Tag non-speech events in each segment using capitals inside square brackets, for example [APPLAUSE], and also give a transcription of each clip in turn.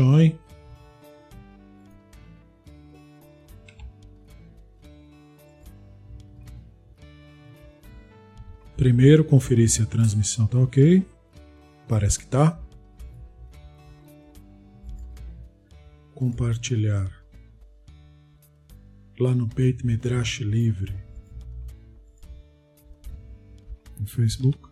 Shoin. Primeiro, conferir se a transmissão tá ok. Parece que tá. Compartilhar. Lá no Beit Midrash Livre. No Facebook.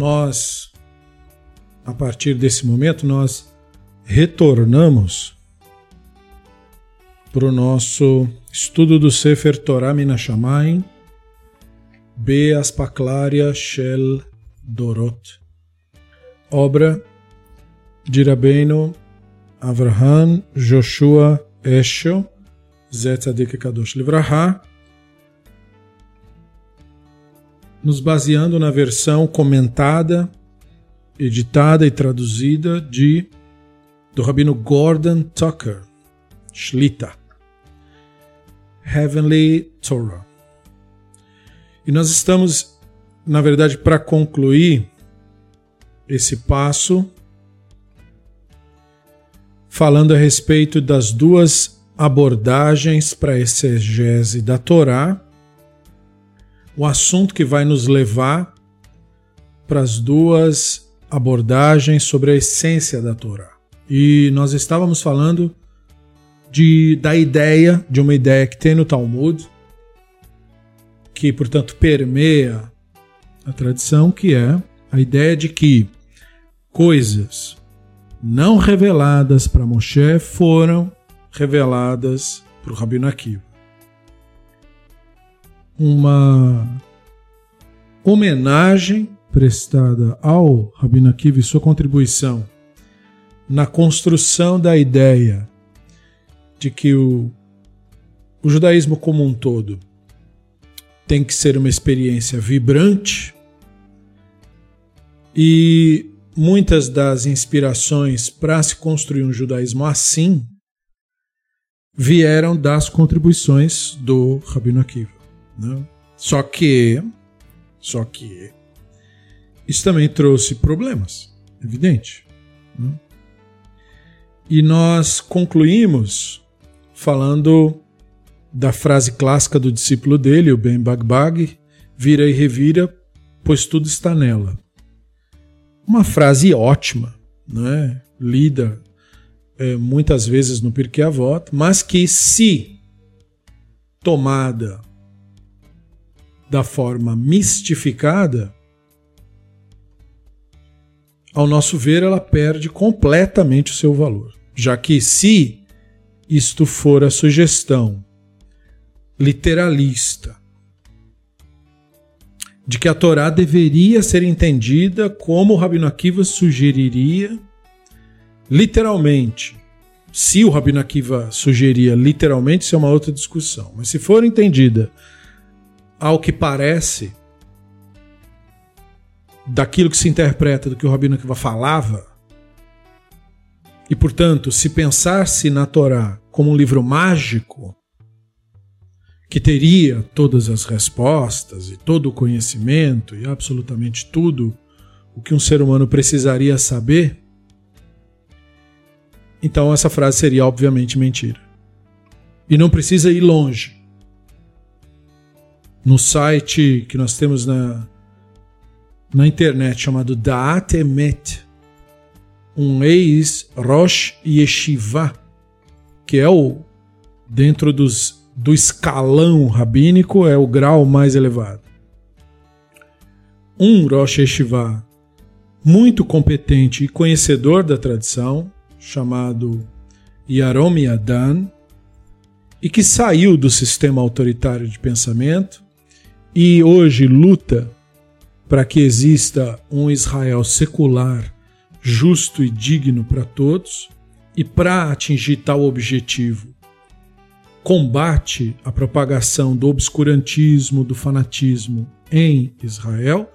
Nós, a partir desse momento, nós retornamos para o nosso estudo do Sefer Torah Minashamayim, Be Aspaklaria Shel Dorot, obra de Rabbeinu Avraham Joshua Eshel, Zetzadik Kadosh Livraha, nos baseando na versão comentada, editada e traduzida de do rabino Gordon Tucker, Shlita, Heavenly Torah. E nós estamos, na verdade, para concluir esse passo, falando a respeito das duas abordagens para a exegese da Torá, o assunto que vai nos levar para as duas abordagens sobre a essência da Torá. E nós estávamos falando de, da ideia, de uma ideia que tem no Talmud, que, portanto, permeia a tradição, que é a ideia de que coisas não reveladas para Moshe foram reveladas para o Rabino Akiva. Uma homenagem prestada ao Rabino Akiva e sua contribuição na construção da ideia de que o, o judaísmo como um todo tem que ser uma experiência vibrante e muitas das inspirações para se construir um judaísmo assim vieram das contribuições do Rabino Akiva. Né? Só que, só que isso também trouxe problemas, evidente. Né? E nós concluímos falando da frase clássica do discípulo dele, o Ben Bagbag, vira e revira, pois tudo está nela. Uma frase ótima, né? lida é, muitas vezes no Pirkei Avot, mas que se tomada da forma mistificada, ao nosso ver, ela perde completamente o seu valor. Já que se isto for a sugestão literalista de que a Torá deveria ser entendida como o Rabino Akiva sugeriria literalmente. Se o Rabino Akiva sugeria literalmente, isso é uma outra discussão. Mas se for entendida ao que parece daquilo que se interpreta do que o Rabino Akiva falava, e portanto, se pensasse na Torá como um livro mágico, que teria todas as respostas e todo o conhecimento e absolutamente tudo o que um ser humano precisaria saber, então essa frase seria obviamente mentira. E não precisa ir longe. No site que nós temos na, na internet chamado Da'at Emet, um ex-Rosh Yeshiva, que é o dentro dos, do escalão rabínico, é o grau mais elevado. Um Rosh Yeshiva muito competente e conhecedor da tradição, chamado Yarom Yadan, e que saiu do sistema autoritário de pensamento e hoje luta para que exista um Israel secular justo e digno para todos, e para atingir tal objetivo, combate a propagação do obscurantismo, do fanatismo em Israel,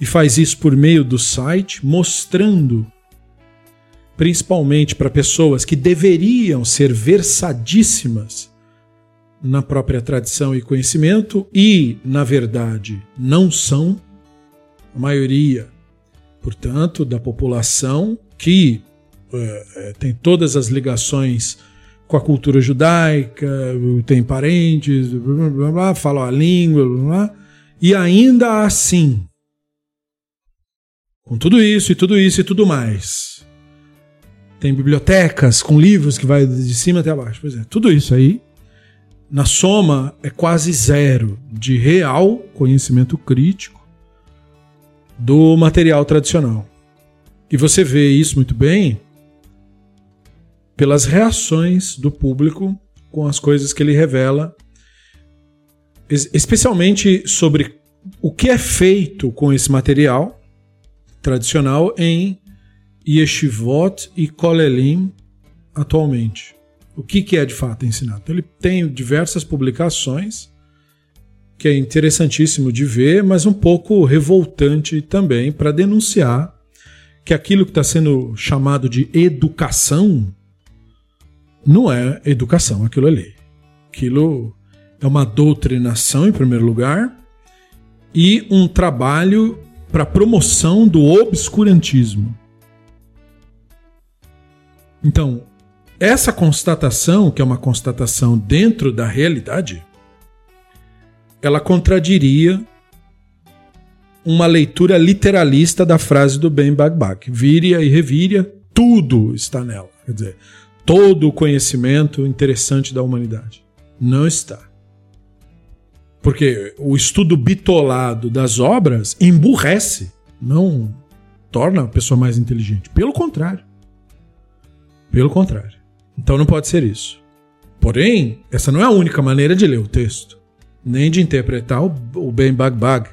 e faz isso por meio do site, mostrando principalmente para pessoas que deveriam ser versadíssimas na própria tradição e conhecimento e, na verdade, não são a maioria, portanto, da população que é, tem todas as ligações com a cultura judaica, tem parentes, blá, blá, blá, falam a língua, e ainda assim, com tudo isso e tudo isso e tudo mais, tem bibliotecas com livros que vai de cima até abaixo. Pois é, tudo isso aí, na soma, é quase zero de real conhecimento crítico do material tradicional. E você vê isso muito bem pelas reações do público com as coisas que ele revela, especialmente sobre o que é feito com esse material tradicional em Yeshivot e Kolelim atualmente. O que, que é de fato ensinado? Então, ele tem diversas publicações que é interessantíssimo de ver, mas um pouco revoltante também para denunciar que aquilo que está sendo chamado de educação não é educação, aquilo ali. Aquilo é uma doutrinação, em primeiro lugar, e um trabalho para promoção do obscurantismo. Então, essa constatação, que é uma constatação dentro da realidade, ela contradiria uma leitura literalista da frase do Ben Bagbag. Víria e revíria, tudo está nela. Quer dizer, todo o conhecimento interessante da humanidade. Não está. Porque o estudo bitolado das obras emburrece, não torna a pessoa mais inteligente. Pelo contrário. Pelo contrário. Então não pode ser isso. Porém, essa não é a única maneira de ler o texto, nem de interpretar o Ben Bagbag.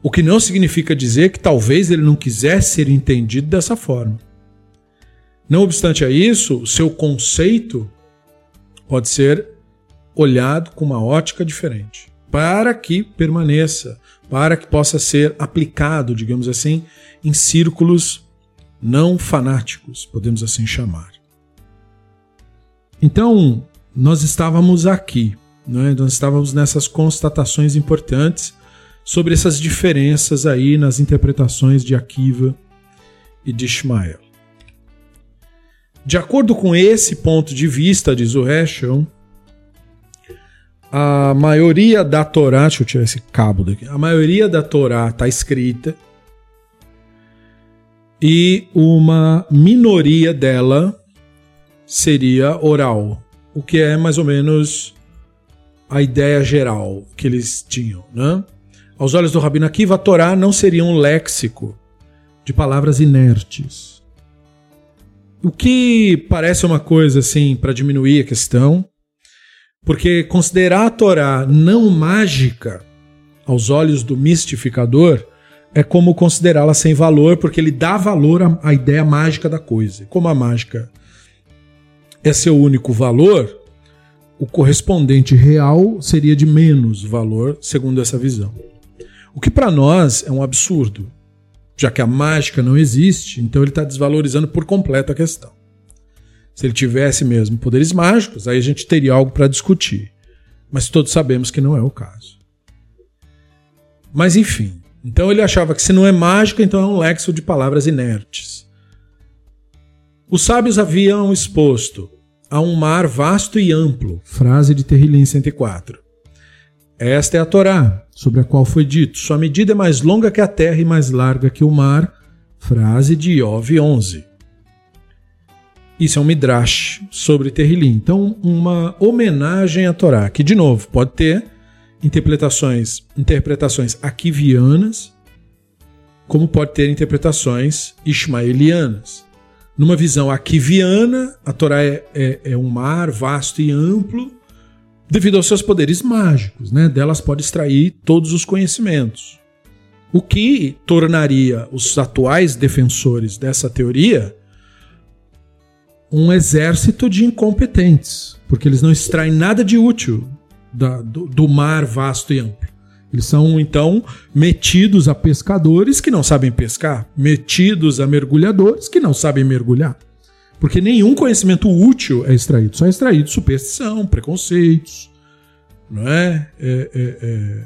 O que não significa dizer que talvez ele não quisesse ser entendido dessa forma. Não obstante a isso, seu conceito pode ser olhado com uma ótica diferente, para que permaneça, para que possa ser aplicado, digamos assim, em círculos não fanáticos, podemos assim chamar. Então, nós estávamos aqui, né? nós estávamos nessas constatações importantes sobre essas diferenças aí nas interpretações de Akiva e de Ishmael. De acordo com esse ponto de vista, diz o Heschel, a maioria da Torá, deixa eu tirar esse cabo daqui, a maioria da Torá está escrita e uma minoria dela seria oral, o que é mais ou menos a ideia geral que eles tinham, né? Aos olhos do Rabino Akiva, a Torá não seria um léxico de palavras inertes. O que parece uma coisa assim para diminuir a questão, porque considerar a Torá não mágica aos olhos do mistificador é como considerá-la sem valor, porque ele dá valor à, ideia mágica da coisa. Como a mágica é seu único valor, o correspondente real seria de menos valor, segundo essa visão. O que para nós é um absurdo, já que a mágica não existe, então ele está desvalorizando por completo a questão. Se ele tivesse mesmo poderes mágicos, aí a gente teria algo para discutir. Mas todos sabemos que não é o caso. Mas enfim, então ele achava que se não é mágica, então é um lexo de palavras inertes. Os sábios haviam exposto a um mar vasto e amplo, frase de Terrilim 104. Esta é a Torá, sobre a qual foi dito: sua medida é mais longa que a terra e mais larga que o mar, frase de Iov 11. Isso é um midrash sobre Terrilim. Então, uma homenagem à Torá, que de novo pode ter interpretações, interpretações aquivianas, como pode ter interpretações ismaelianas. Numa visão aquiviana, a Torá é, é, é, um mar vasto e amplo, devido aos seus poderes mágicos. Né? Delas pode extrair todos os conhecimentos. O que tornaria os atuais defensores dessa teoria um exército de incompetentes, porque eles não extraem nada de útil da, do, do mar vasto e amplo. Eles são, então, metidos a pescadores que não sabem pescar, metidos a mergulhadores que não sabem mergulhar. Porque nenhum conhecimento útil é extraído, só é extraído superstição, preconceitos, não é? é, é, é...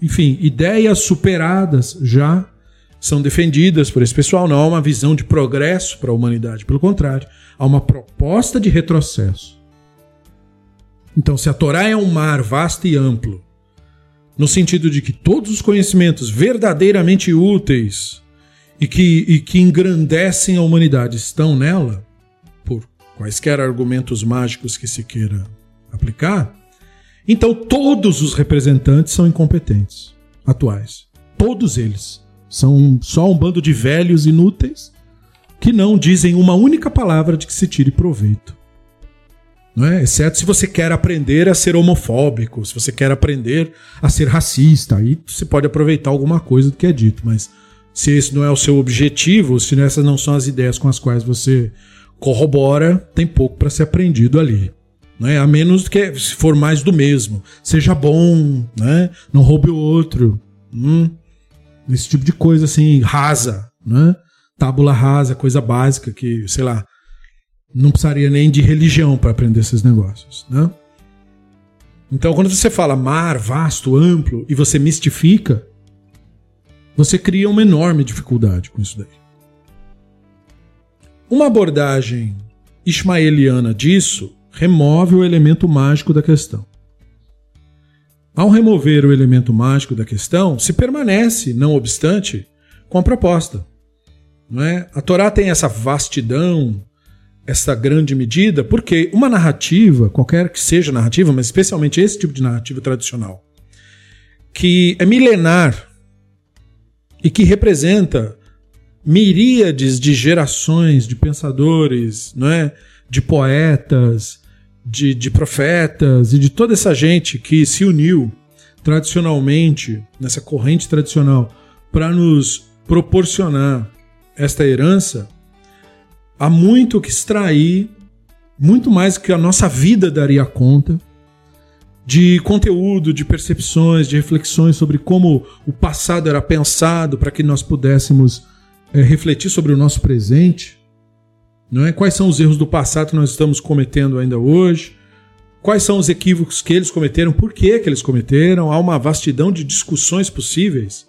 Enfim, ideias superadas já são defendidas por esse pessoal. Não há uma visão de progresso para a humanidade, pelo contrário, há uma proposta de retrocesso. Então, se a Torá é um mar vasto e amplo, no sentido de que todos os conhecimentos verdadeiramente úteis e que, e que engrandecem a humanidade estão nela, por quaisquer argumentos mágicos que se queira aplicar, então todos os representantes são incompetentes atuais. Todos eles. São só um bando de velhos inúteis que não dizem uma única palavra de que se tire proveito. É? Exceto se você quer aprender a ser homofóbico, se você quer aprender a ser racista, aí você pode aproveitar alguma coisa do que é dito, mas se esse não é o seu objetivo, se essas não são as ideias com as quais você corrobora, tem pouco para ser aprendido ali. é? A menos que se for mais do mesmo. Seja bom, né? não roube o outro. Hum, esse tipo de coisa assim, rasa. Né? Tábula rasa, coisa básica que, sei lá, não precisaria nem de religião para aprender esses negócios, né? Então, quando você fala mar, vasto, amplo, e você mistifica, você cria uma enorme dificuldade com isso daí. Uma abordagem ismaeliana disso remove o elemento mágico da questão. Ao remover o elemento mágico da questão, se permanece, não obstante, com a proposta. Não é? A Torá tem essa vastidão, essa grande medida, porque uma narrativa, qualquer que seja narrativa, mas especialmente esse tipo de narrativa tradicional, que é milenar e que representa miríades de gerações de pensadores, não é? de poetas, de, de profetas e de toda essa gente que se uniu tradicionalmente, nessa corrente tradicional, para nos proporcionar esta herança, há muito que extrair, muito mais que a nossa vida daria conta, de conteúdo, de percepções, de reflexões sobre como o passado era pensado para que nós pudéssemos é, refletir sobre o nosso presente. Não é? Quais são os erros do passado que nós estamos cometendo ainda hoje? Quais são os equívocos que eles cometeram? Por que, que eles cometeram? Há uma vastidão de discussões possíveis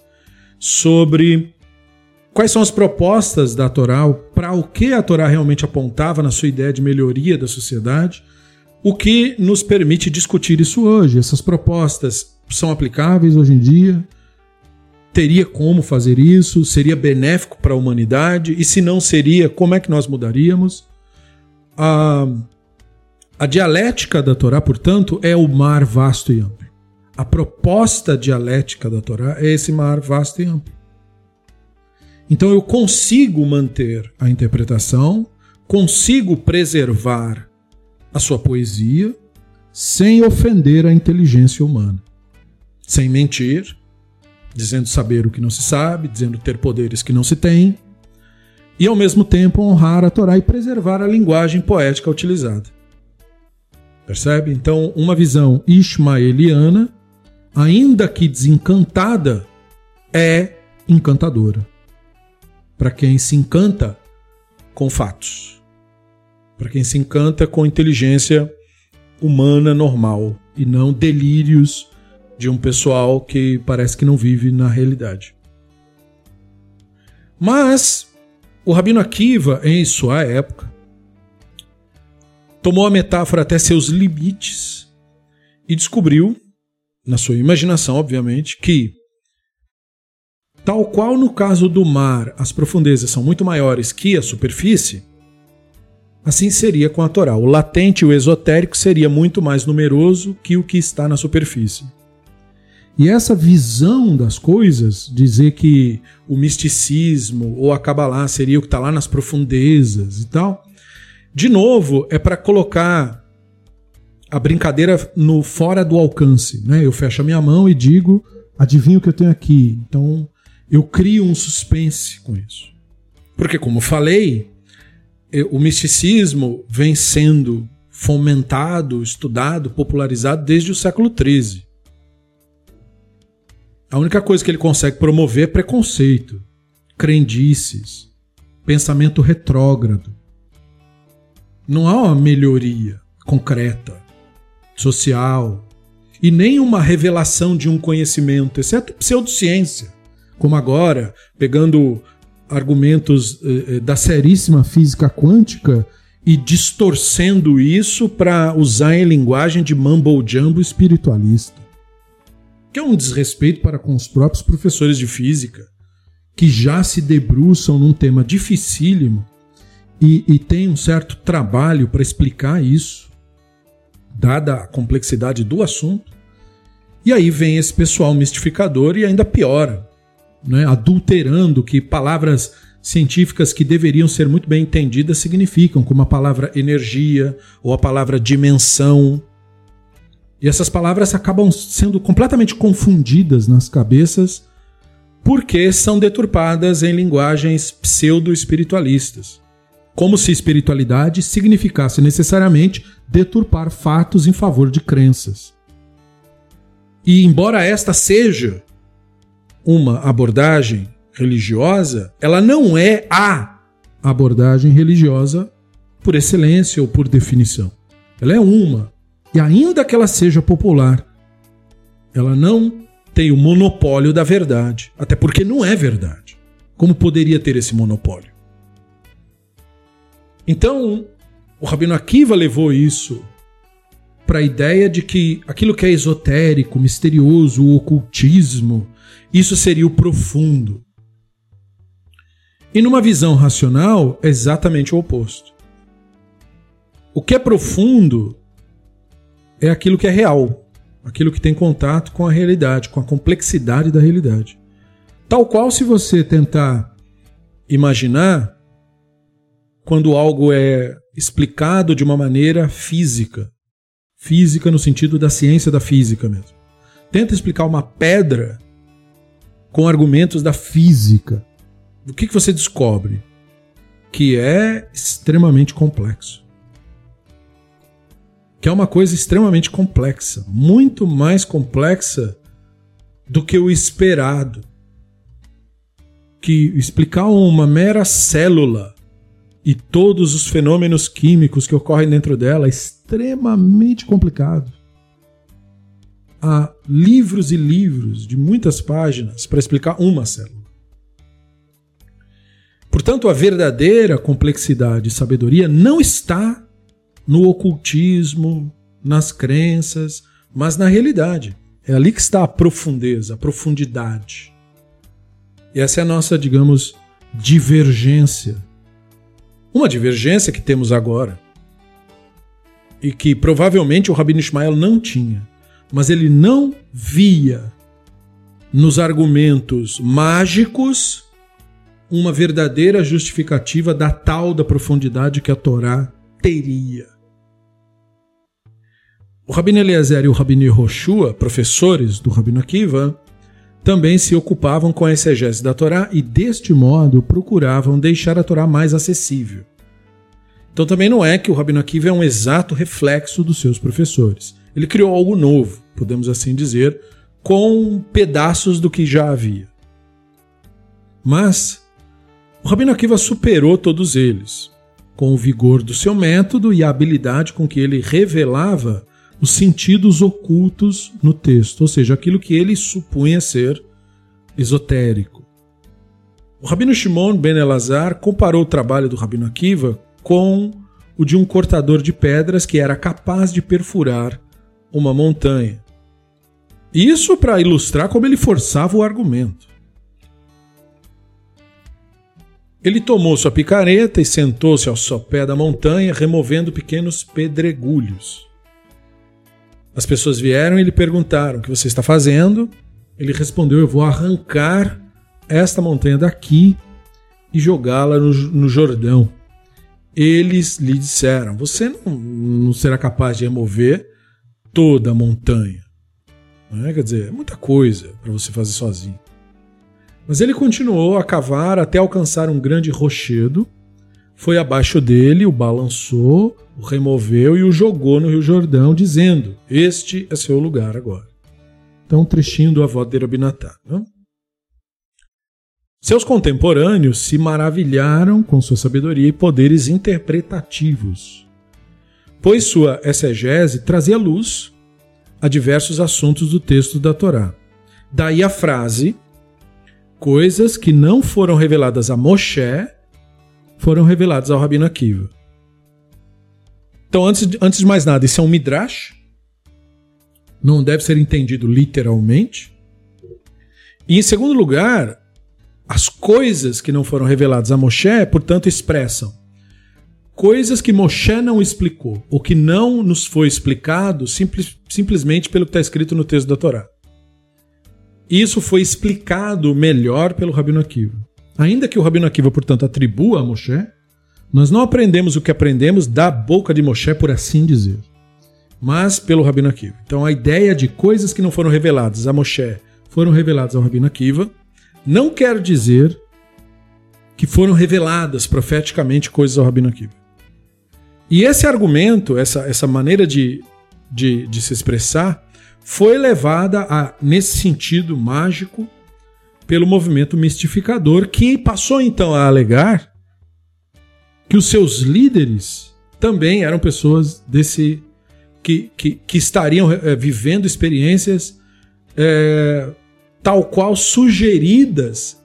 sobre Quais são as propostas da Torá? Para o que a Torá realmente apontava na sua ideia de melhoria da sociedade? O que nos permite discutir isso hoje? Essas propostas são aplicáveis hoje em dia? Teria como fazer isso? Seria benéfico para a humanidade? E se não seria, como é que nós mudaríamos? A, a dialética da Torá, portanto, é o mar vasto e amplo. A proposta dialética da Torá é esse mar vasto e amplo. Então eu consigo manter a interpretação, consigo preservar a sua poesia sem ofender a inteligência humana, sem mentir, dizendo saber o que não se sabe, dizendo ter poderes que não se tem, e ao mesmo tempo honrar a Torá e preservar a linguagem poética utilizada. Percebe? Então, uma visão ismaeliana, ainda que desencantada, é encantadora para quem se encanta com fatos, para quem se encanta com inteligência humana normal e não delírios de um pessoal que parece que não vive na realidade. Mas o Rabino Akiva, em sua época, tomou a metáfora até seus limites e descobriu, na sua imaginação, obviamente, que Tal qual no caso do mar as profundezas são muito maiores que a superfície, assim seria com a Torá. O latente o esotérico seria muito mais numeroso que o que está na superfície. E essa visão das coisas, dizer que o misticismo ou a Kabbalah seria o que está lá nas profundezas e tal, de novo, é para colocar a brincadeira no fora do alcance. Né? Eu fecho a minha mão e digo, adivinha o que eu tenho aqui. Então, eu crio um suspense com isso. Porque, como falei, o misticismo vem sendo fomentado, estudado, popularizado desde o século XIII. A única coisa que ele consegue promover é preconceito, crendices, pensamento retrógrado. Não há uma melhoria concreta, social, e nem uma revelação de um conhecimento, exceto pseudociência, como agora, pegando argumentos eh, eh, da seríssima física quântica e distorcendo isso para usar em linguagem de mumble jumbo espiritualista. Que é um desrespeito para com os próprios professores de física, que já se debruçam num tema dificílimo e, e tem um certo trabalho para explicar isso, dada a complexidade do assunto. E aí vem esse pessoal mistificador e ainda piora, né, adulterando que palavras científicas que deveriam ser muito bem entendidas significam, como a palavra energia ou a palavra dimensão. E essas palavras acabam sendo completamente confundidas nas cabeças porque são deturpadas em linguagens pseudo-espiritualistas. Como se espiritualidade significasse necessariamente deturpar fatos em favor de crenças. E embora esta seja uma abordagem religiosa, ela não é a abordagem religiosa por excelência ou por definição. Ela é uma. E ainda que ela seja popular, ela não tem o monopólio da verdade. Até porque não é verdade. Como poderia ter esse monopólio? Então, o Rabino Akiva levou isso para a ideia de que aquilo que é esotérico, misterioso, o ocultismo, isso seria o profundo. E numa visão racional, é exatamente o oposto. O que é profundo é aquilo que é real, aquilo que tem contato com a realidade, com a complexidade da realidade. Tal qual se você tentar imaginar quando algo é explicado de uma maneira física, física no sentido da ciência da física mesmo. Tenta explicar uma pedra com argumentos da física o que, que você descobre? Que é extremamente complexo. Que é uma coisa extremamente complexa, muito mais complexa do que o esperado. Que explicar uma mera célula e todos os fenômenos químicos que ocorrem dentro dela é extremamente complicado. Há livros e livros de muitas páginas para explicar uma célula. Portanto, a verdadeira complexidade e sabedoria não está no ocultismo, nas crenças, mas na realidade. É ali que está a profundeza, a profundidade. E essa é a nossa, digamos, divergência. Uma divergência que temos agora. E que provavelmente o Rabino Ismael não tinha. Mas ele não via nos argumentos mágicos uma verdadeira justificativa da tal da profundidade que a Torá teria. O Rabino Eliezer e o Rabino Yehoshua, professores do Rabino Akiva, também se ocupavam com a exegese da Torá e, deste modo, procuravam deixar a Torá mais acessível. Então também não é que o Rabino Akiva é um exato reflexo dos seus professores. Ele criou algo novo, podemos assim dizer, com pedaços do que já havia. Mas o Rabino Akiva superou todos eles, com o vigor do seu método e a habilidade com que ele revelava os sentidos ocultos no texto, ou seja, aquilo que ele supunha ser esotérico. O Rabino Shimon ben Elazar comparou o trabalho do Rabino Akiva com o de um cortador de pedras que era capaz de perfurar uma montanha. Isso para ilustrar como ele forçava o argumento. Ele tomou sua picareta e sentou-se ao sopé da montanha, removendo pequenos pedregulhos. As pessoas vieram e lhe perguntaram: O que você está fazendo? Ele respondeu: Eu vou arrancar esta montanha daqui e jogá-la no, no, Jordão. Eles lhe disseram: Você não, não será capaz de remover toda a montanha. É? Quer dizer, é muita coisa para você fazer sozinho. Mas ele continuou a cavar até alcançar um grande rochedo, foi abaixo dele, o balançou, o removeu e o jogou no Rio Jordão, dizendo: Este é seu lugar agora. Então, um trechinho do de Rabinatá. Né? Seus contemporâneos se maravilharam com sua sabedoria e poderes interpretativos, pois sua exegese trazia luz a diversos assuntos do texto da Torá. Daí a frase: coisas que não foram reveladas a Moshe foram reveladas ao Rabino Akiva. Então, antes antes de mais nada, isso é um midrash, não deve ser entendido literalmente. E em segundo lugar, as coisas que não foram reveladas a Moshe, portanto, expressam coisas que Moshe não explicou, ou que não nos foi explicado simples, simplesmente pelo que está escrito no texto da Torá. Isso foi explicado melhor pelo Rabino Akiva. Ainda que o Rabino Akiva, portanto, atribua a Moshe, nós não aprendemos o que aprendemos da boca de Moshe, por assim dizer, mas pelo Rabino Akiva. Então a ideia de coisas que não foram reveladas a Moshe foram reveladas ao Rabino Akiva, não quer dizer que foram reveladas profeticamente coisas ao Rabino Akiva. E esse argumento, essa, essa maneira de, de, de se expressar, foi levada a, nesse sentido mágico pelo movimento mistificador, que passou então a alegar que os seus líderes também eram pessoas desse que, que, que estariam é, vivendo experiências é, tal qual sugeridas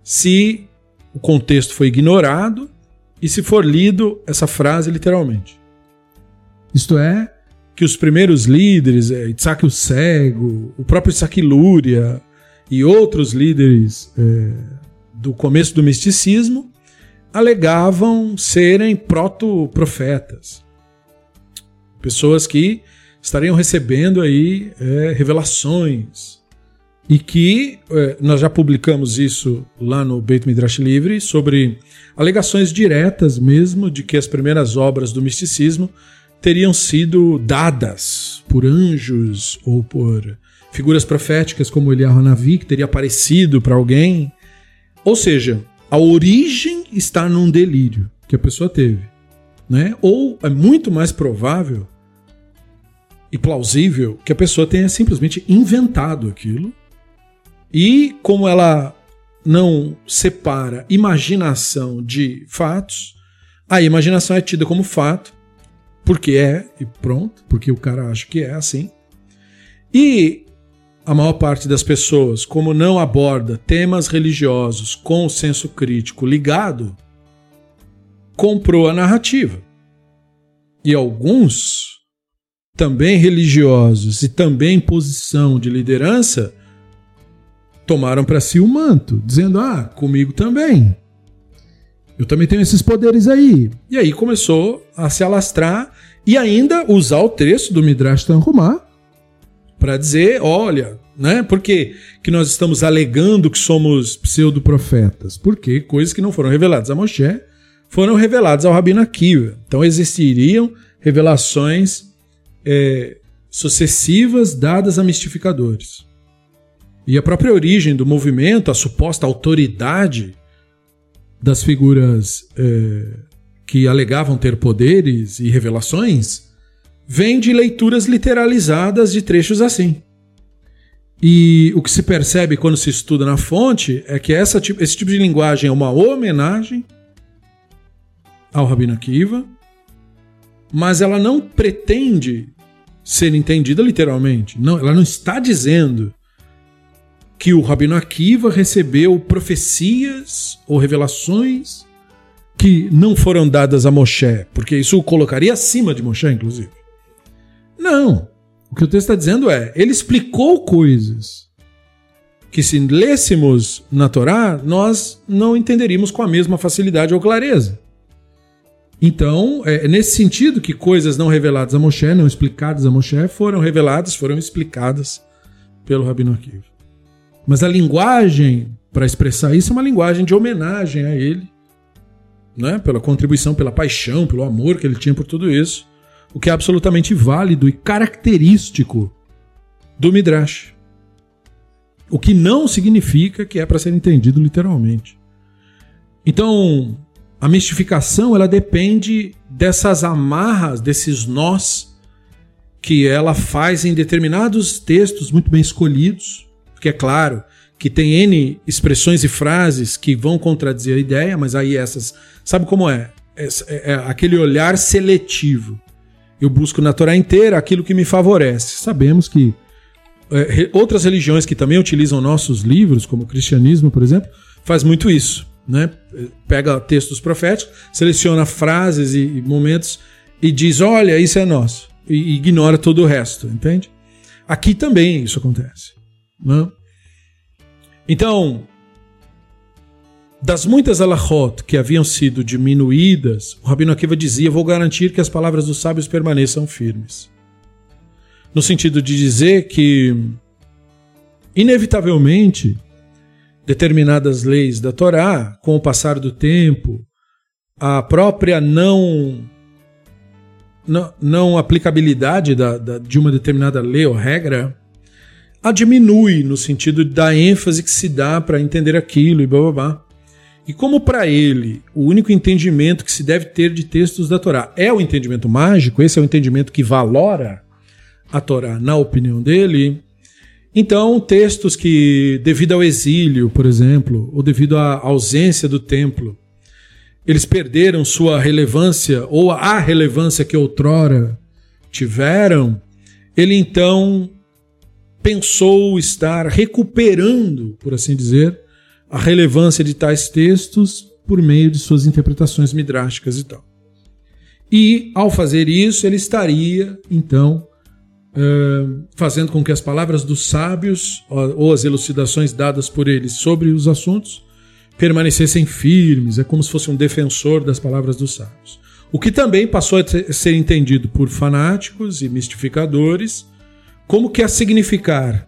se o contexto foi ignorado e se for lido essa frase literalmente. Isto é, que os primeiros líderes, é, Isaac o Cego, o próprio Isaac Lúria e outros líderes é, do começo do misticismo, alegavam serem proto-profetas. Pessoas que estariam recebendo aí é, revelações, e que eh, nós já publicamos isso lá no Beit Midrash Livre sobre alegações diretas mesmo de que as primeiras obras do misticismo teriam sido dadas por anjos ou por figuras proféticas como Eliyahu Navi, que teria aparecido para alguém. Ou seja, a origem está num delírio que a pessoa teve. Né? Ou é muito mais provável e plausível que a pessoa tenha simplesmente inventado aquilo e como ela não separa imaginação de fatos, a imaginação é tida como fato, porque é, e pronto, porque o cara acha que é assim. E a maior parte das pessoas, como não aborda temas religiosos com o senso crítico ligado, comprou a narrativa. E alguns, também religiosos e também em posição de liderança, tomaram para si o manto, dizendo: Ah, comigo também. Eu também tenho esses poderes aí. E aí começou a se alastrar e ainda usar o texto do Midrash Tanhumá para dizer: olha, né? Por que, que nós estamos alegando que somos pseudo-profetas? Porque coisas que não foram reveladas a Moshe foram reveladas ao Rabino Akiva. Então existiriam revelações é, sucessivas dadas a mistificadores. E a própria origem do movimento, a suposta autoridade das figuras é, que alegavam ter poderes e revelações, vem de leituras literalizadas de trechos assim. E o que se percebe quando se estuda na fonte é que essa, esse tipo de linguagem é uma homenagem ao Rabino Akiva, mas ela não pretende ser entendida literalmente. Não, ela não está dizendo que o Rabino Akiva recebeu profecias ou revelações que não foram dadas a Moshe, porque isso o colocaria acima de Moshe, inclusive. Não. O que o texto está dizendo é: ele explicou coisas que, se lêssemos na Torá, nós não entenderíamos com a mesma facilidade ou clareza. Então, é nesse sentido que coisas não reveladas a Moshe, não explicadas a Moshe, foram reveladas, foram explicadas pelo Rabino Akiva. Mas a linguagem para expressar isso é uma linguagem de homenagem a ele, né? pela contribuição, pela paixão, pelo amor que ele tinha por tudo isso, o que é absolutamente válido e característico do Midrash. O que não significa que é para ser entendido literalmente. Então, a mistificação ela depende dessas amarras, desses nós que ela faz em determinados textos muito bem escolhidos, porque é claro que tem N expressões e frases que vão contradizer a ideia, mas aí essas. Sabe como é? É, é, aquele olhar seletivo. Eu busco na Torá inteira aquilo que me favorece. Sabemos que é, outras religiões que também utilizam nossos livros, como o cristianismo, por exemplo, faz muito isso. Né? Pega textos proféticos, seleciona frases e, momentos e diz: olha, isso é nosso. E ignora todo o resto, entende? Aqui também isso acontece. Né? Então, das muitas alahot que haviam sido diminuídas, o Rabino Akiva dizia: Vou garantir que as palavras dos sábios permaneçam firmes no sentido de dizer que, inevitavelmente, determinadas leis da Torá, com o passar do tempo, a própria não não, não aplicabilidade da, da, de uma determinada lei ou regra a diminui no sentido da ênfase que se dá para entender aquilo e blá blá blá. E como para ele o único entendimento que se deve ter de textos da Torá é o entendimento mágico, esse é o entendimento que valora a Torá, na opinião dele. Então, textos que, devido ao exílio, por exemplo, ou devido à ausência do templo, eles perderam sua relevância, ou a relevância que outrora tiveram, ele então pensou estar recuperando, por assim dizer, a relevância de tais textos por meio de suas interpretações midrásticas e tal. E, ao fazer isso, ele estaria, então, fazendo com que as palavras dos sábios ou as elucidações dadas por eles sobre os assuntos permanecessem firmes, é como se fosse um defensor das palavras dos sábios. O que também passou a ser entendido por fanáticos e mistificadores como que a significar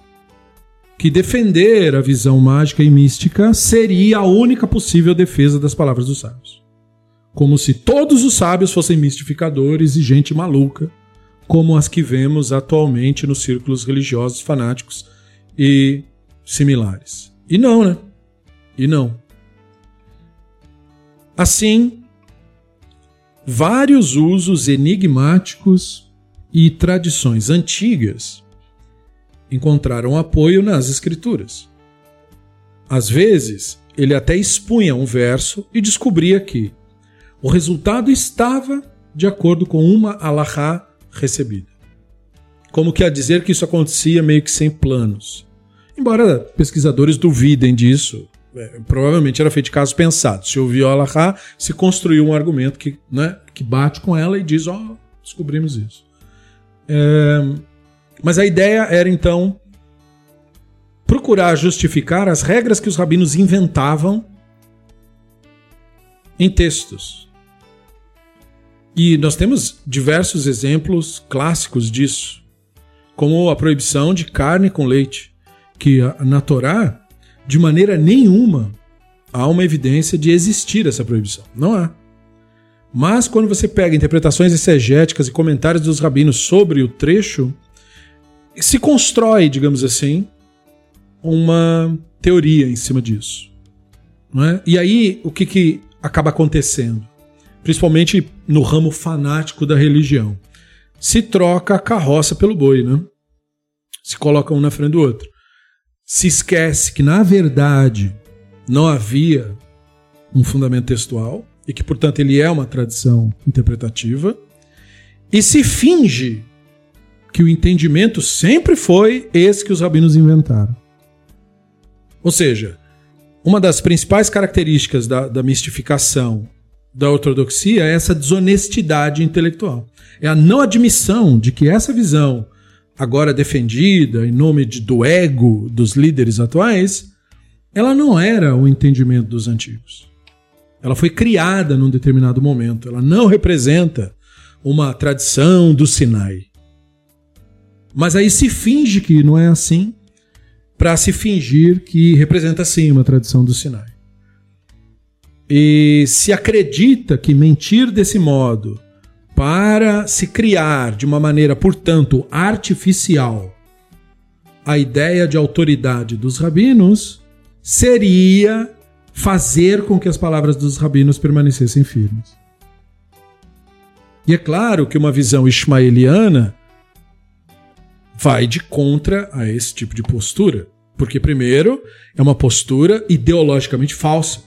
que defender a visão mágica e mística seria a única possível defesa das palavras dos sábios. Como se todos os sábios fossem mistificadores e gente maluca como as que vemos atualmente nos círculos religiosos fanáticos e similares. E não, né? E não. Assim, vários usos enigmáticos e tradições antigas encontraram apoio nas escrituras. Às vezes, ele até expunha um verso e descobria que o resultado estava de acordo com uma alahá recebida. Como quer dizer que isso acontecia meio que sem planos. Embora pesquisadores duvidem disso, é, provavelmente era feito de casos pensados. Se ouviu Alahá, se construiu um argumento que, né, que bate com ela e diz: Ó, oh, descobrimos isso. É, mas a ideia era então procurar justificar as regras que os rabinos inventavam em textos. E nós temos diversos exemplos clássicos disso, como a proibição de carne com leite, que na Torá, de maneira nenhuma, há uma evidência de existir essa proibição. Não há. Mas quando você pega interpretações exegéticas e comentários dos rabinos sobre o trecho, se constrói, digamos assim, uma teoria em cima disso. É? E aí, o que, que acaba acontecendo? principalmente no ramo fanático da religião. Se troca a carroça pelo boi, né? Se coloca um na frente do outro. Se esquece que, na verdade, não havia um fundamento textual e que, portanto, ele é uma tradição interpretativa, e se finge que o entendimento sempre foi esse que os rabinos inventaram. Ou seja, uma das principais características da, da mistificação da ortodoxia é essa desonestidade intelectual. É a não admissão de que essa visão, agora defendida em nome de, do ego dos líderes atuais, ela não era o entendimento dos antigos. Ela foi criada num determinado momento. Ela não representa uma tradição do Sinai. Mas aí se finge que não é assim, para se fingir que representa sim uma tradição do Sinai. E se acredita que mentir desse modo para se criar de uma maneira, portanto, artificial, a ideia de autoridade dos rabinos seria fazer com que as palavras dos rabinos permanecessem firmes. E é claro que uma visão ismaeliana vai de contra a esse tipo de postura. Porque, primeiro, é uma postura ideologicamente falsa.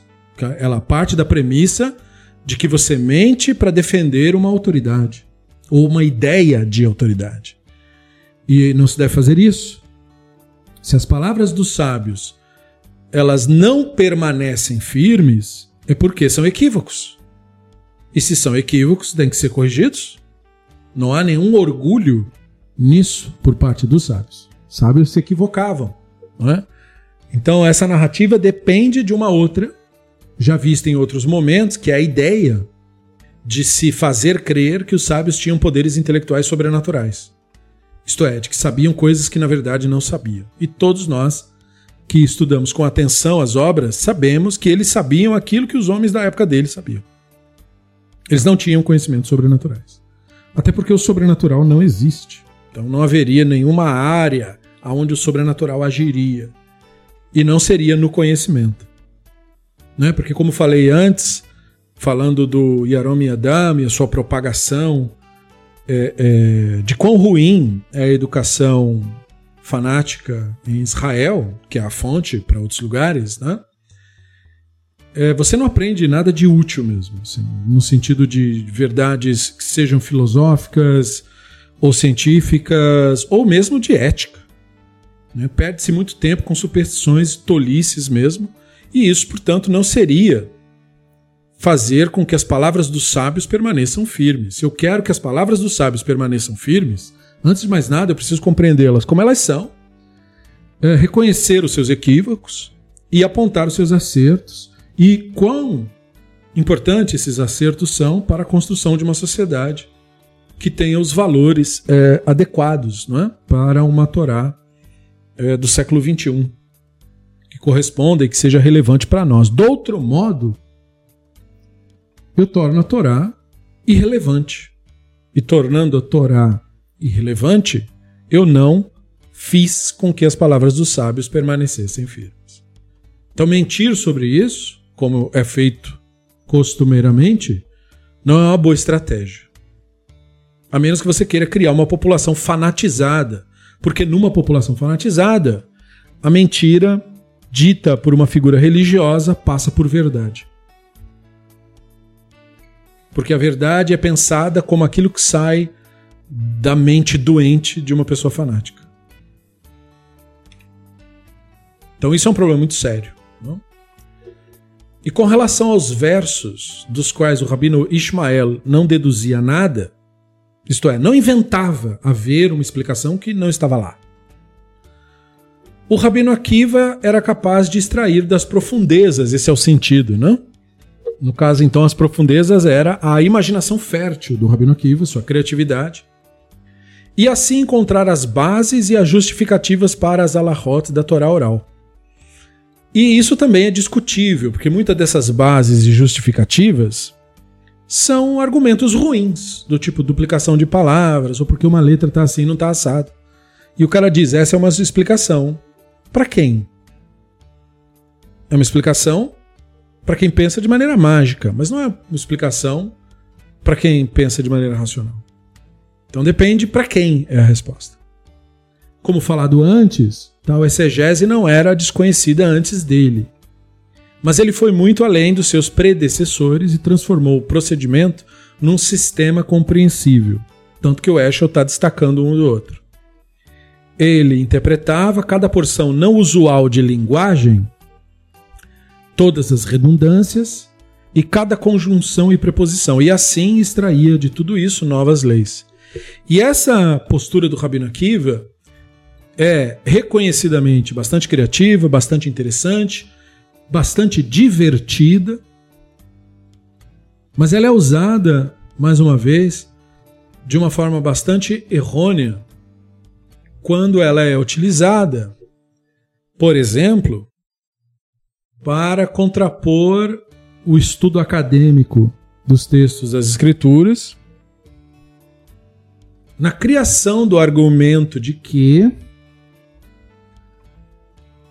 Ela parte da premissa de que você mente para defender uma autoridade ou uma ideia de autoridade. E não se deve fazer isso. Se as palavras dos sábios elas não permanecem firmes, é porque são equívocos. E se são equívocos, têm que ser corrigidos. Não há nenhum orgulho nisso por parte dos sábios. Sábios se equivocavam. É? Então, essa narrativa depende de uma outra, já vista em outros momentos, que é a ideia de se fazer crer que os sábios tinham poderes intelectuais sobrenaturais. Isto é, de que sabiam coisas que na verdade não sabiam. E todos nós que estudamos com atenção as obras sabemos que eles sabiam aquilo que os homens da época deles sabiam. Eles não tinham conhecimentos sobrenaturais. Até porque o sobrenatural não existe. Então não haveria nenhuma área onde o sobrenatural agiria. E não seria no conhecimento. Né? Porque, como falei antes, falando do Yarom Yadam e a sua propagação, é, é, de quão ruim é a educação fanática em Israel, que é a fonte para outros lugares, né? é, você não aprende nada de útil mesmo, assim, no sentido de verdades que sejam filosóficas ou científicas ou mesmo de ética. Né? Perde-se muito tempo com superstições tolices mesmo, e isso, portanto, não seria fazer com que as palavras dos sábios permaneçam firmes. Se eu quero que as palavras dos sábios permaneçam firmes, antes de mais nada, eu preciso compreendê-las como elas são, é, reconhecer os seus equívocos e apontar os seus acertos e quão importantes esses acertos são para a construção de uma sociedade que tenha os valores é, adequados é? para uma Torá é, do século XXI, que corresponda e que seja relevante para nós. Do outro modo, eu torno a Torá irrelevante. E tornando a Torá irrelevante, eu não fiz com que as palavras dos sábios permanecessem firmes. Então, mentir sobre isso como é feito costumeiramente, não é uma boa estratégia. A menos que você queira criar uma população fanatizada. Porque numa população fanatizada, a mentira dita por uma figura religiosa passa por verdade. Porque a verdade é pensada como aquilo que sai da mente doente de uma pessoa fanática. Então isso é um problema muito sério. Não? E com relação aos versos dos quais o rabino Ismael não deduzia nada, isto é, não inventava haver uma explicação que não estava lá. O rabino Akiva era capaz de extrair das profundezas, esse é o sentido, não? No caso, então, as profundezas era a imaginação fértil do rabino Akiva, sua criatividade, e assim encontrar as bases e as justificativas para as alahot da Torá oral. E isso também é discutível, porque muitas dessas bases e justificativas são argumentos ruins, do tipo duplicação de palavras, ou porque uma letra está assim não está assado. E o cara diz: essa é uma explicação. Para quem? É uma explicação para quem pensa de maneira mágica, mas não é uma explicação para quem pensa de maneira racional. Então depende para quem é a resposta. Como falado antes, Tal exegese não era desconhecida antes dele. Mas ele foi muito além dos seus predecessores e transformou o procedimento num sistema compreensível, tanto que o Eschel está destacando um do outro. Ele interpretava cada porção não usual de linguagem, todas as redundâncias e cada conjunção e preposição, e assim extraía de tudo isso novas leis. E essa postura do Rabino Akiva é reconhecidamente bastante criativa, bastante interessante, bastante divertida, mas ela é usada, mais uma vez, de uma forma bastante errônea quando ela é utilizada, por exemplo, para contrapor o estudo acadêmico dos textos das Escrituras, na criação do argumento de que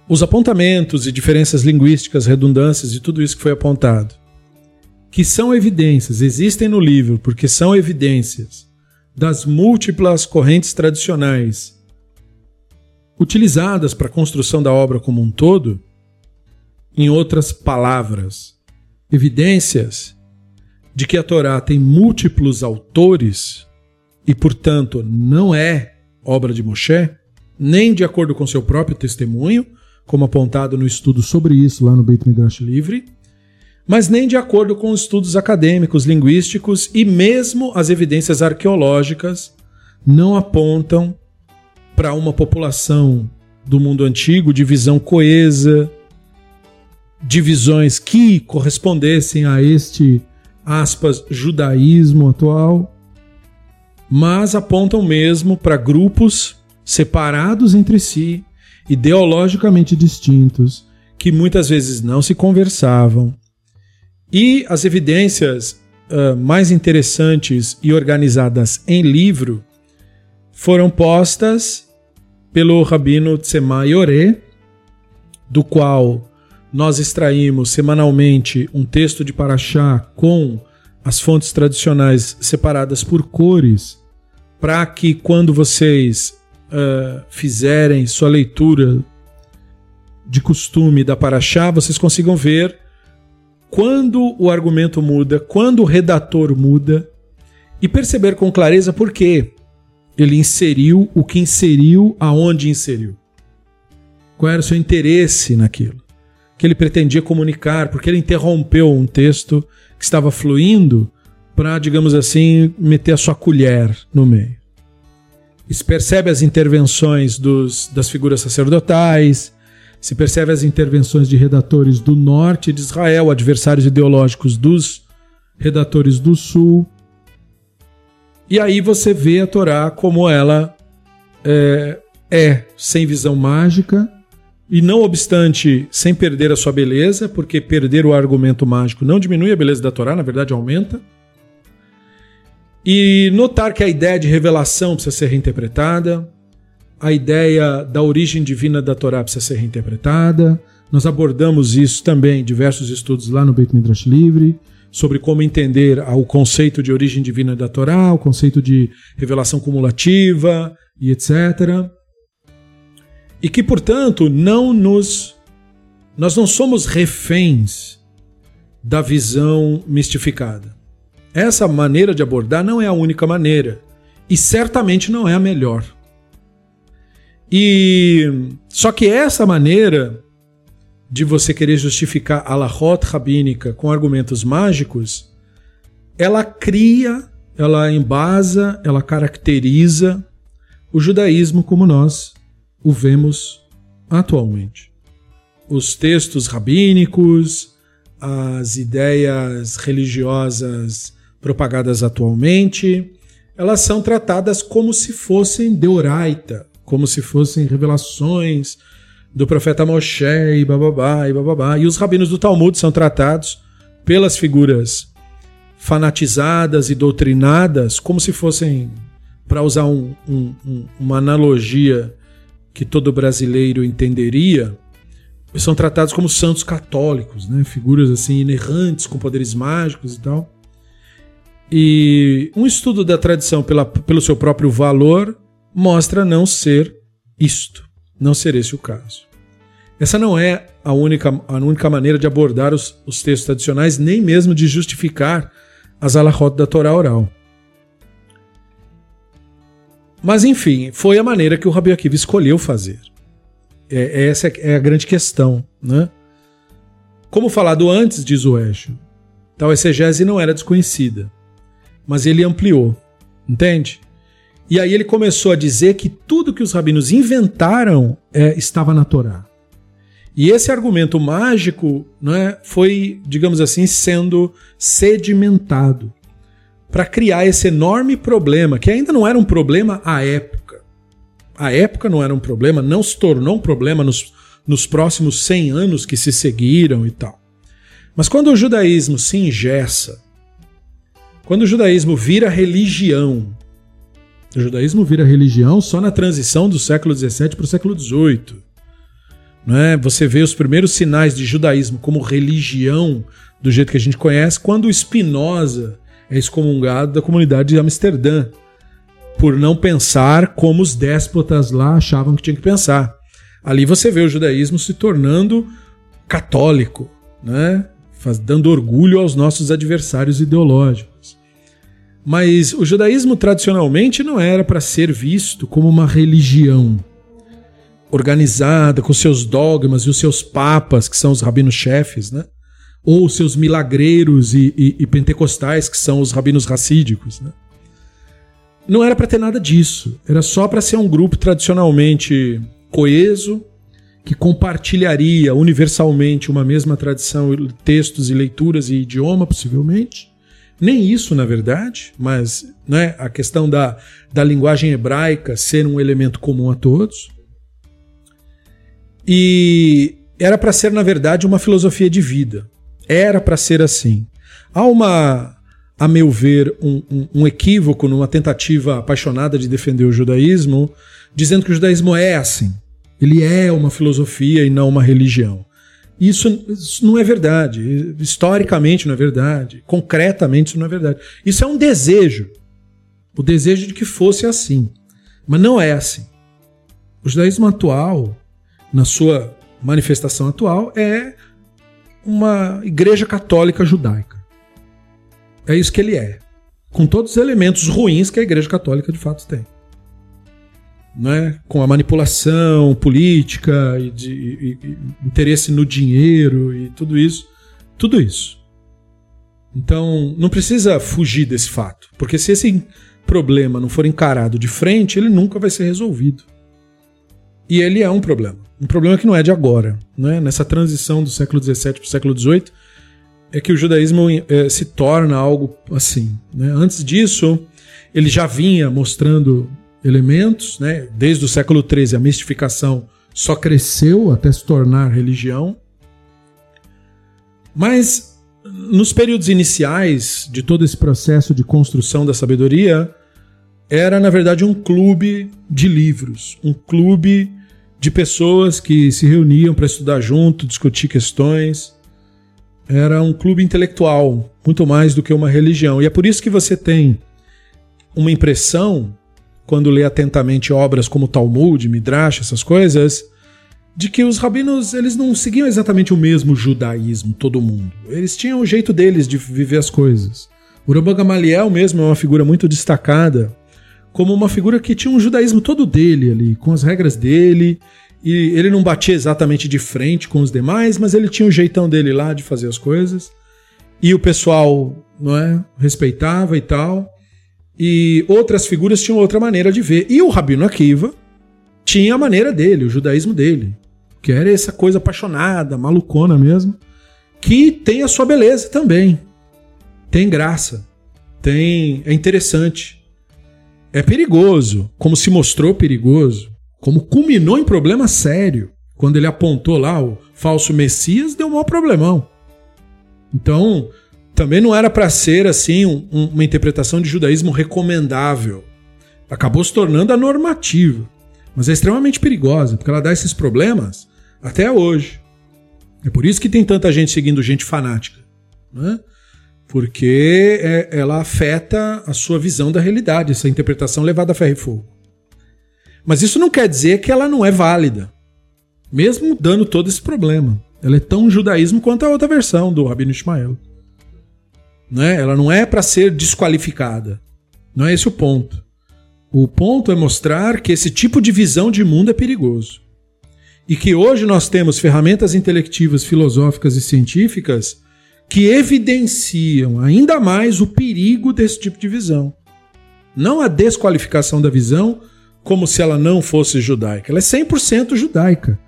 os apontamentos e diferenças linguísticas, redundâncias e tudo isso que foi apontado, que são evidências, existem no livro, porque são evidências das múltiplas correntes tradicionais utilizadas para a construção da obra como um todo, em outras palavras, evidências de que a Torá tem múltiplos autores e, portanto, não é obra de Moshe, nem de acordo com seu próprio testemunho, como apontado no estudo sobre isso lá no Beit Midrash Livre, mas nem de acordo com os estudos acadêmicos, linguísticos e mesmo as evidências arqueológicas não apontam para uma população do mundo antigo de visão coesa, divisões que correspondessem a este aspas judaísmo atual, mas apontam mesmo para grupos separados entre si, ideologicamente distintos, que muitas vezes não se conversavam. E as evidências uh, mais interessantes e organizadas em livro foram postas pelo Rabino Tzema Yoré, do qual nós extraímos semanalmente um texto de Paraxá com as fontes tradicionais separadas por cores, para que quando vocês uh, fizerem sua leitura de costume da Paraxá, vocês consigam ver quando o argumento muda, quando o redator muda e perceber com clareza por que ele inseriu o que inseriu, aonde inseriu. Qual era o seu interesse naquilo? Que ele pretendia comunicar, porque ele interrompeu um texto que estava fluindo para, digamos assim, meter a sua colher no meio se percebe as intervenções dos, das figuras sacerdotais, se percebe as intervenções de redatores do norte de Israel, adversários ideológicos dos redatores do sul. E aí você vê a Torá como ela é, é sem visão mágica, e não obstante, sem perder a sua beleza, porque perder o argumento mágico não diminui a beleza da Torá, na verdade aumenta. E notar que a ideia de revelação precisa ser reinterpretada, a ideia da origem divina da Torá precisa ser reinterpretada. Nós abordamos isso também em diversos estudos lá no Beit Midrash Livre, sobre como entender o conceito de origem divina da Torá, o conceito de revelação cumulativa e etc. E que, portanto, não nos nós não somos reféns da visão mistificada. Essa maneira de abordar não é a única maneira e certamente não é a melhor. E só que essa maneira de você querer justificar a lahot rabínica com argumentos mágicos, ela cria, ela embasa, ela caracteriza o judaísmo como nós o vemos atualmente. Os textos rabínicos, as ideias religiosas propagadas atualmente, elas são tratadas como se fossem deoraita, como se fossem revelações do profeta Moshe e bababá e bababá. E os rabinos do Talmud são tratados pelas figuras fanatizadas e doutrinadas como se fossem, para usar um, um, um, uma analogia que todo brasileiro entenderia, são tratados como santos católicos, né? figuras assim inerrantes com poderes mágicos e tal. E um estudo da tradição pela, pelo seu próprio valor mostra não ser isto, não ser esse o caso. Essa não é a única, a única maneira de abordar os, os textos tradicionais, nem mesmo de justificar as alahot da Torá oral. Mas enfim, foi a maneira que o Rabi Akiva escolheu fazer. É, essa é a grande questão. Né? Como falado antes, diz o Esho, tal exegese não era desconhecida mas ele ampliou, entende? E aí ele começou a dizer que tudo que os rabinos inventaram é, estava na Torá. E esse argumento mágico é, foi, digamos assim, sendo sedimentado para criar esse enorme problema, que ainda não era um problema à época. A época não era um problema, não se tornou um problema nos, nos próximos 100 anos que se seguiram e tal. Mas quando o judaísmo se ingessa quando o judaísmo vira religião, o judaísmo vira religião só na transição do século XVII para o século XVIII. Né? Você vê os primeiros sinais de judaísmo como religião, do jeito que a gente conhece, quando Spinoza é excomungado da comunidade de Amsterdã, por não pensar como os déspotas lá achavam que tinha que pensar. Ali você vê o judaísmo se tornando católico, né? Dando orgulho aos nossos adversários ideológicos. Mas o judaísmo tradicionalmente não era para ser visto como uma religião organizada, com seus dogmas e os seus papas, que são os rabinos-chefes, né? ou seus milagreiros e, e, e, pentecostais, que são os rabinos racídicos. Né? Não era para ter nada disso. Era só para ser um grupo tradicionalmente coeso, que compartilharia universalmente uma mesma tradição, textos e leituras e idioma, possivelmente. Nem isso, na verdade, mas né, a questão da, da linguagem hebraica ser um elemento comum a todos. E era para ser, na verdade, uma filosofia de vida. Era para ser assim. Há uma, a meu ver, um, um, um, equívoco numa tentativa apaixonada de defender o judaísmo, dizendo que o judaísmo é assim. Ele é uma filosofia e não uma religião. Isso, isso não é verdade. Historicamente não é verdade. Concretamente isso não é verdade. Isso é um desejo. O desejo de que fosse assim. Mas não é assim. O judaísmo atual na sua manifestação atual, é uma igreja católica judaica. É isso que ele é. Com todos os elementos ruins que a igreja católica de fato tem. Né? Com a manipulação política e, de, e, e interesse no dinheiro e tudo isso. Tudo isso. Então, não precisa fugir desse fato. Porque se esse problema não for encarado de frente, ele nunca vai ser resolvido. E ele é um problema. Um problema que não é de agora. Né? Nessa transição do século XVII para o século XVIII, é que o judaísmo é, se torna algo assim. Né? Antes disso, ele já vinha mostrando elementos, né? desde o século XIII a mistificação só cresceu até se tornar religião. Mas nos períodos iniciais de todo esse processo de construção da sabedoria, era na verdade um clube de livros, um clube de pessoas que se reuniam para estudar junto, discutir questões. Era um clube intelectual, muito mais do que uma religião. E é por isso que você tem uma impressão, quando lê atentamente obras como Talmud, Midrash, essas coisas, de que os rabinos eles não seguiam exatamente o mesmo judaísmo, todo mundo. Eles tinham o jeito deles de viver as coisas. O Rabban Gamaliel mesmo é uma figura muito destacada como uma figura que tinha um judaísmo todo dele ali, com as regras dele. E ele não batia exatamente de frente com os demais, mas ele tinha o um jeitão dele lá de fazer as coisas. E o pessoal, não é, respeitava e tal. E outras figuras tinham outra maneira de ver. E o Rabino Akiva tinha a maneira dele, o judaísmo dele, que era essa coisa apaixonada, malucona mesmo, que tem a sua beleza também. Tem graça, tem é interessante é perigoso, como se mostrou perigoso, como culminou em problema sério. Quando ele apontou lá o falso Messias, deu um maior problemão. Então, também não era para ser assim um, uma interpretação de judaísmo recomendável. Acabou se tornando a normativa, mas é extremamente perigosa, porque ela dá esses problemas até hoje. É por isso que tem tanta gente seguindo gente fanática. Né? porque é, ela afeta a sua visão da realidade, essa interpretação levada a ferro e fogo. Mas isso não quer dizer que ela não é válida, mesmo dando todo esse problema. Ela é tão judaísmo quanto a outra versão do Rabino Ismael. Né? Ela não é para ser desqualificada. Não é esse o ponto. O ponto é mostrar que esse tipo de visão de mundo é perigoso. E que hoje nós temos ferramentas intelectivas, filosóficas e científicas que evidenciam ainda mais o perigo desse tipo de visão. Não a desqualificação da visão como se ela não fosse judaica. Ela é 100% judaica.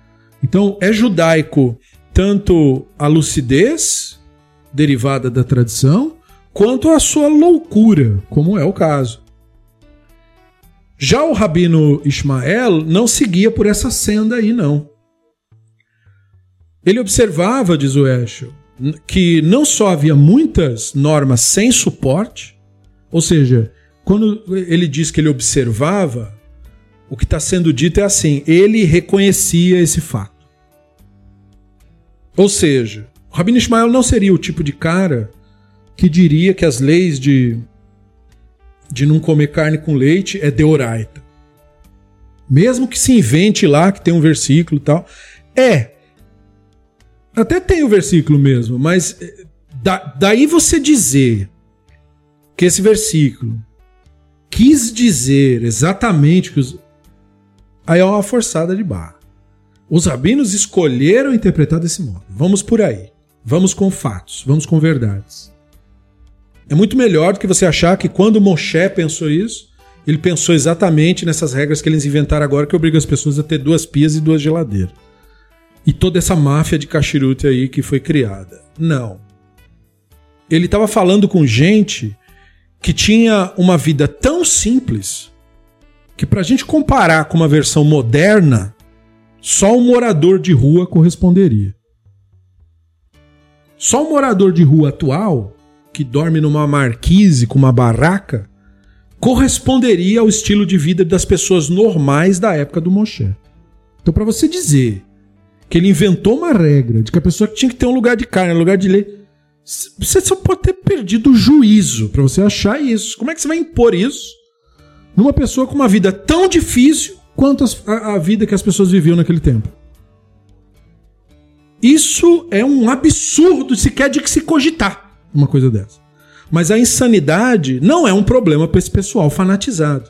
Então, é judaico tanto a lucidez derivada da tradição, quanto a sua loucura, como é o caso. Já o rabino Ismael não seguia por essa senda aí, não. Ele observava, diz o Eshel, que não só havia muitas normas sem suporte, ou seja, quando ele diz que ele observava, o que está sendo dito é assim: ele reconhecia esse fato. Ou seja, o Rabino Ismael não seria o tipo de cara que diria que as leis de, de não comer carne com leite é deoraita. Mesmo que se invente lá que tem um versículo e tal. É. Até tem o versículo mesmo, mas eh, da, daí você dizer que esse versículo quis dizer exatamente que os. Aí é uma forçada de barra. Os rabinos escolheram interpretar desse modo. Vamos por aí. Vamos com fatos, vamos com verdades. É muito melhor do que você achar que quando Moshe pensou isso, ele pensou exatamente nessas regras que eles inventaram agora que obrigam as pessoas a ter duas pias e duas geladeiras. E toda essa máfia de cachirute aí que foi criada. Não. Ele estava falando com gente que tinha uma vida tão simples que para a gente comparar com uma versão moderna, só um morador de rua corresponderia. Só um morador de rua atual, que dorme numa marquise com uma barraca, corresponderia ao estilo de vida das pessoas normais da época do Moshe. Então, para você dizer que ele inventou uma regra de que a pessoa tinha que ter um lugar de carne, um lugar de leite, você só pode ter perdido o juízo para você achar isso. Como é que você vai impor isso numa pessoa com uma vida tão difícil quanto a, a vida que as pessoas viviam naquele tempo? Isso é um absurdo sequer de que se cogitar uma coisa dessa. Mas a insanidade não é um problema para esse pessoal fanatizado.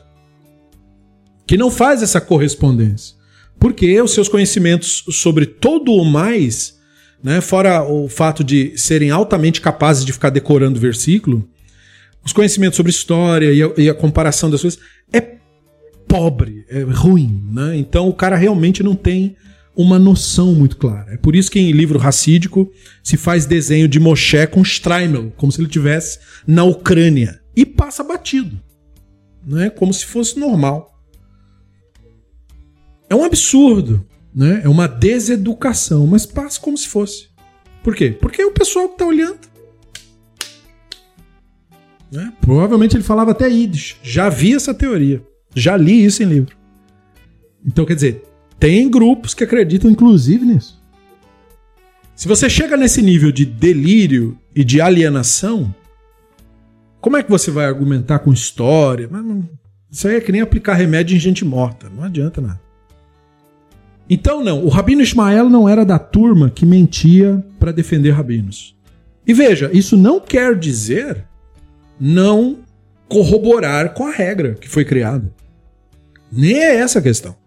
Que não faz essa correspondência. Porque os seus conhecimentos sobre todo o mais né? Fora o fato de serem altamente capazes de ficar decorando versículo, os conhecimentos sobre história e a, e a comparação das coisas é pobre, é ruim, né? Então o cara realmente não tem uma noção muito clara. É por isso que em livro racídico se faz desenho de Moshe com Streimel, como se ele tivesse na Ucrânia e passa batido, né? Como se fosse normal. É um absurdo. Né? É uma deseducação, mas passa como se fosse. Por quê? Porque é o pessoal que está olhando. Né? Provavelmente ele falava até Yiddish. Já vi essa teoria. Já li isso em livro. Então, quer dizer, tem grupos que acreditam inclusive nisso. Se você chega nesse nível de delírio e de alienação, como é que você vai argumentar com história? Isso aí é que nem aplicar remédio em gente morta. Não adianta nada. Então, não, o Rabino Ismael não era da turma que mentia para defender rabinos. E veja, isso não quer dizer não corroborar com a regra que foi criada. Nem é essa a questão.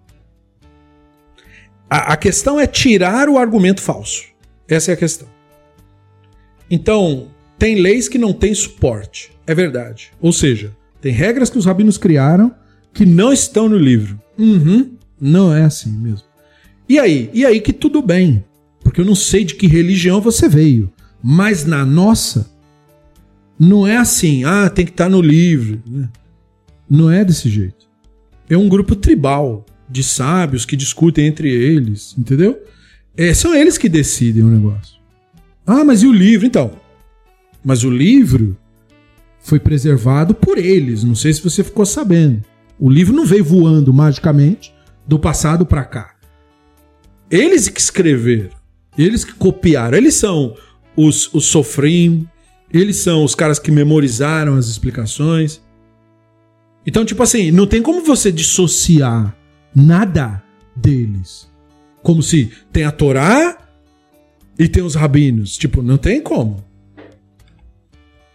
A, a questão é tirar o argumento falso. Essa é a questão. Então, tem leis que não têm suporte. É verdade. Ou seja, tem regras que os rabinos criaram que não estão no livro. Uhum, não é assim mesmo. E aí? E aí que tudo bem. Porque eu não sei de que religião você veio. Mas na nossa, não é assim, ah, tem que estar tá no livro. Né? Não é desse jeito. É um grupo tribal de sábios que discutem entre eles, entendeu? É, são eles que decidem o negócio. Ah, mas e o livro? Então. Mas o livro foi preservado por eles. Não sei se você ficou sabendo. O livro não veio voando magicamente do passado para cá. Eles que escreveram, eles que copiaram, eles são os, os sofrim, eles são os caras que memorizaram as explicações. Então, tipo assim, não tem como você dissociar nada deles. Como se tem a Torá e tem os rabinos. Tipo, não tem como.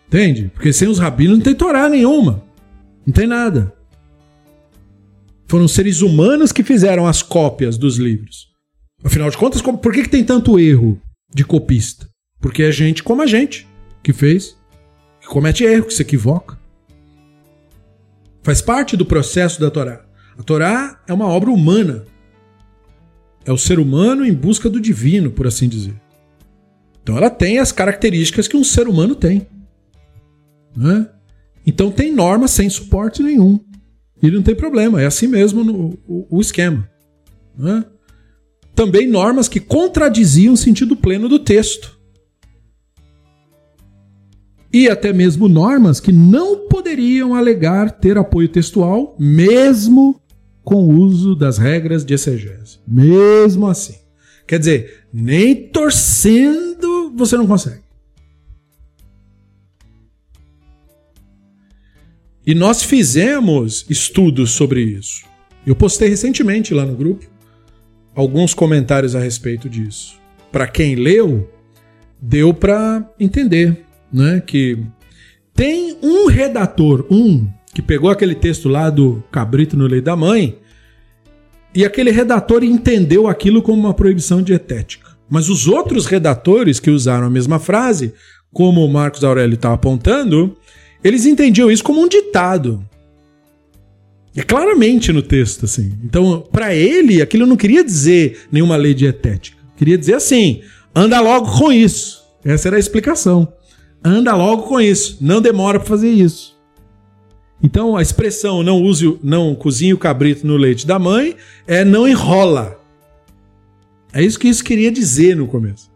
Entende? Porque sem os rabinos não tem Torá nenhuma. Não tem nada. Foram seres humanos que fizeram as cópias dos livros. Afinal de contas, por que, que tem tanto erro de copista? Porque é gente como a gente que fez, que comete erro, que se equivoca. Faz parte do processo da Torá. A Torá é uma obra humana. É o ser humano em busca do divino, por assim dizer. Então ela tem as características que um ser humano tem. Né? Então tem norma sem suporte nenhum. E não tem problema, é assim mesmo no, o, o esquema. Né? também normas que contradiziam o sentido pleno do texto. E até mesmo normas que não poderiam alegar ter apoio textual, mesmo com o uso das regras de exegese. Mesmo assim. Quer dizer, nem torcendo você não consegue. E nós fizemos estudos sobre isso. Eu postei recentemente lá no grupo alguns comentários a respeito disso. Para quem leu, deu para entender, né, que tem um redator, um que pegou aquele texto lá do cabrito no leite da mãe e aquele redator entendeu aquilo como uma proibição dietética. Mas os outros redatores que usaram a mesma frase, como o Marcos Aurélio está apontando, eles entendiam isso como um ditado. É claramente no texto, assim. Então, para ele, aquilo não queria dizer nenhuma lei dietética. Queria dizer assim: anda logo com isso. Essa era a explicação. Anda logo com isso. Não demora para fazer isso. Então, a expressão não use, não cozinhe o cabrito no leite da mãe é não enrola. É isso que isso queria dizer no começo.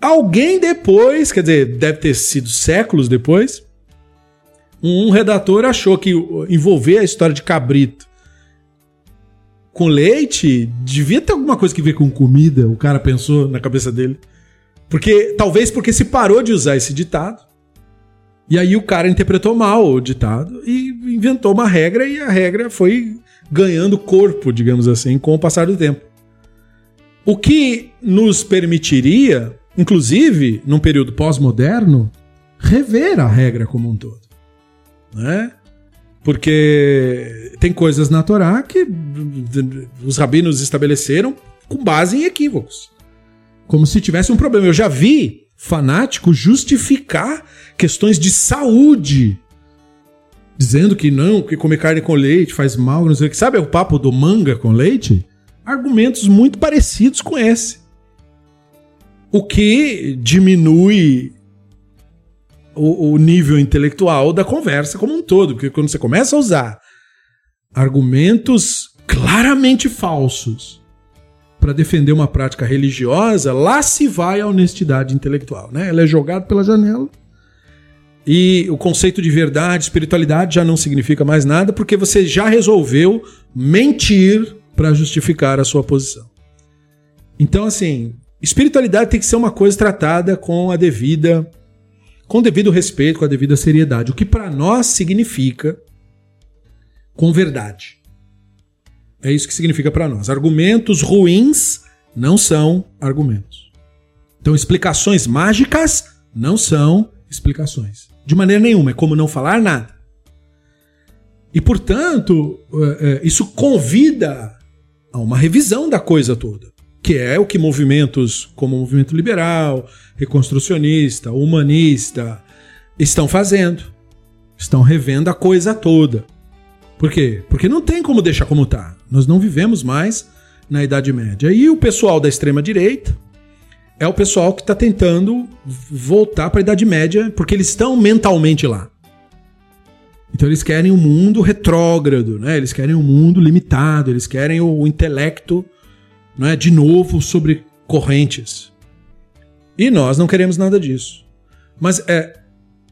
Alguém depois, quer dizer, deve ter sido séculos depois, um redator achou que envolver a história de cabrito com leite devia ter alguma coisa que ver com comida, o cara pensou na cabeça dele. Porque talvez porque se parou de usar esse ditado. E aí o cara interpretou mal o ditado e inventou uma regra e a regra foi ganhando corpo, digamos assim, com o passar do tempo. O que nos permitiria, inclusive, num período pós-moderno, rever a regra como um todo né? Porque tem coisas na Torá que os rabinos estabeleceram com base em equívocos. Como se tivesse um problema. Eu já vi fanático justificar questões de saúde, dizendo que não, que comer carne com leite faz mal, não sei o que. Sabe o papo do manga com leite? Argumentos muito parecidos com esse. O que diminui o, o nível intelectual da conversa como um todo. Porque quando você começa a usar argumentos claramente falsos para defender uma prática religiosa, lá se vai a honestidade intelectual, né? Ela é jogada pela janela. E o conceito de verdade, espiritualidade já não significa mais nada porque você já resolveu mentir para justificar a sua posição. Então, assim, espiritualidade tem que ser uma coisa tratada com a devida com devido respeito, com a devida seriedade, o que para nós significa com verdade. É isso que significa para nós. Argumentos ruins não são argumentos. Então, explicações mágicas não são explicações. De maneira nenhuma, é como não falar nada. E, portanto, é, é, isso convida a uma revisão da coisa toda que é o que movimentos como o movimento liberal, reconstrucionista, humanista estão fazendo. Estão revendo a coisa toda. Por quê? Porque não tem como deixar como está. Nós não vivemos mais na Idade Média. E o pessoal da extrema direita é o pessoal que está tentando voltar para a Idade Média, porque eles estão mentalmente lá. Então eles querem um mundo retrógrado, né? Eles querem um mundo limitado, eles querem o intelecto não é? de novo sobre correntes. E nós não queremos nada disso. Mas é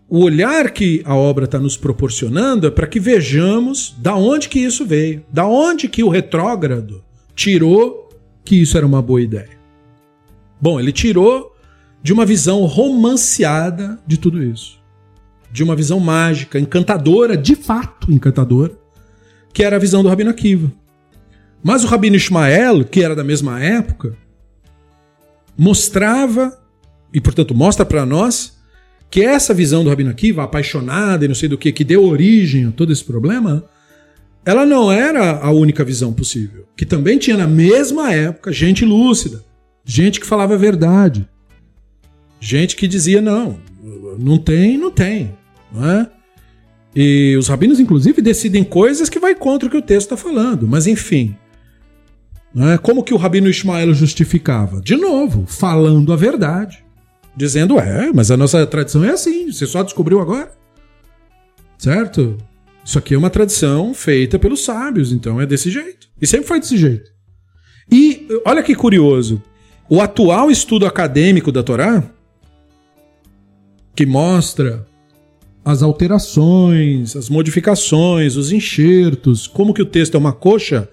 o olhar que a obra está nos proporcionando é para que vejamos da onde que isso veio, da onde que o retrógrado tirou que isso era uma boa ideia. Bom, ele tirou de uma visão romanceada de tudo isso. De uma visão mágica, encantadora, de fato encantadora, que era a visão do Rabino Akiva. Mas o Rabino Ismael, que era da mesma época, mostrava, e portanto mostra para nós, que essa visão do Rabino Akiva, apaixonada e não sei do que, que deu origem a todo esse problema, ela não era a única visão possível. Que também tinha na mesma época gente lúcida, gente que falava a verdade, gente que dizia não, não tem, não tem, não é? E os rabinos, inclusive, decidem coisas que vai contra o que o texto está falando. Mas, enfim, né? Como que o Rabino Ismael justificava? De novo, falando a verdade. Dizendo, é, mas a nossa tradição é assim, você só descobriu agora. Certo? Isso aqui é uma tradição feita pelos sábios, então é desse jeito. E sempre foi desse jeito. E olha que curioso, o atual estudo acadêmico da Torá, que mostra as alterações, as modificações, os enxertos, como que o texto é uma coxa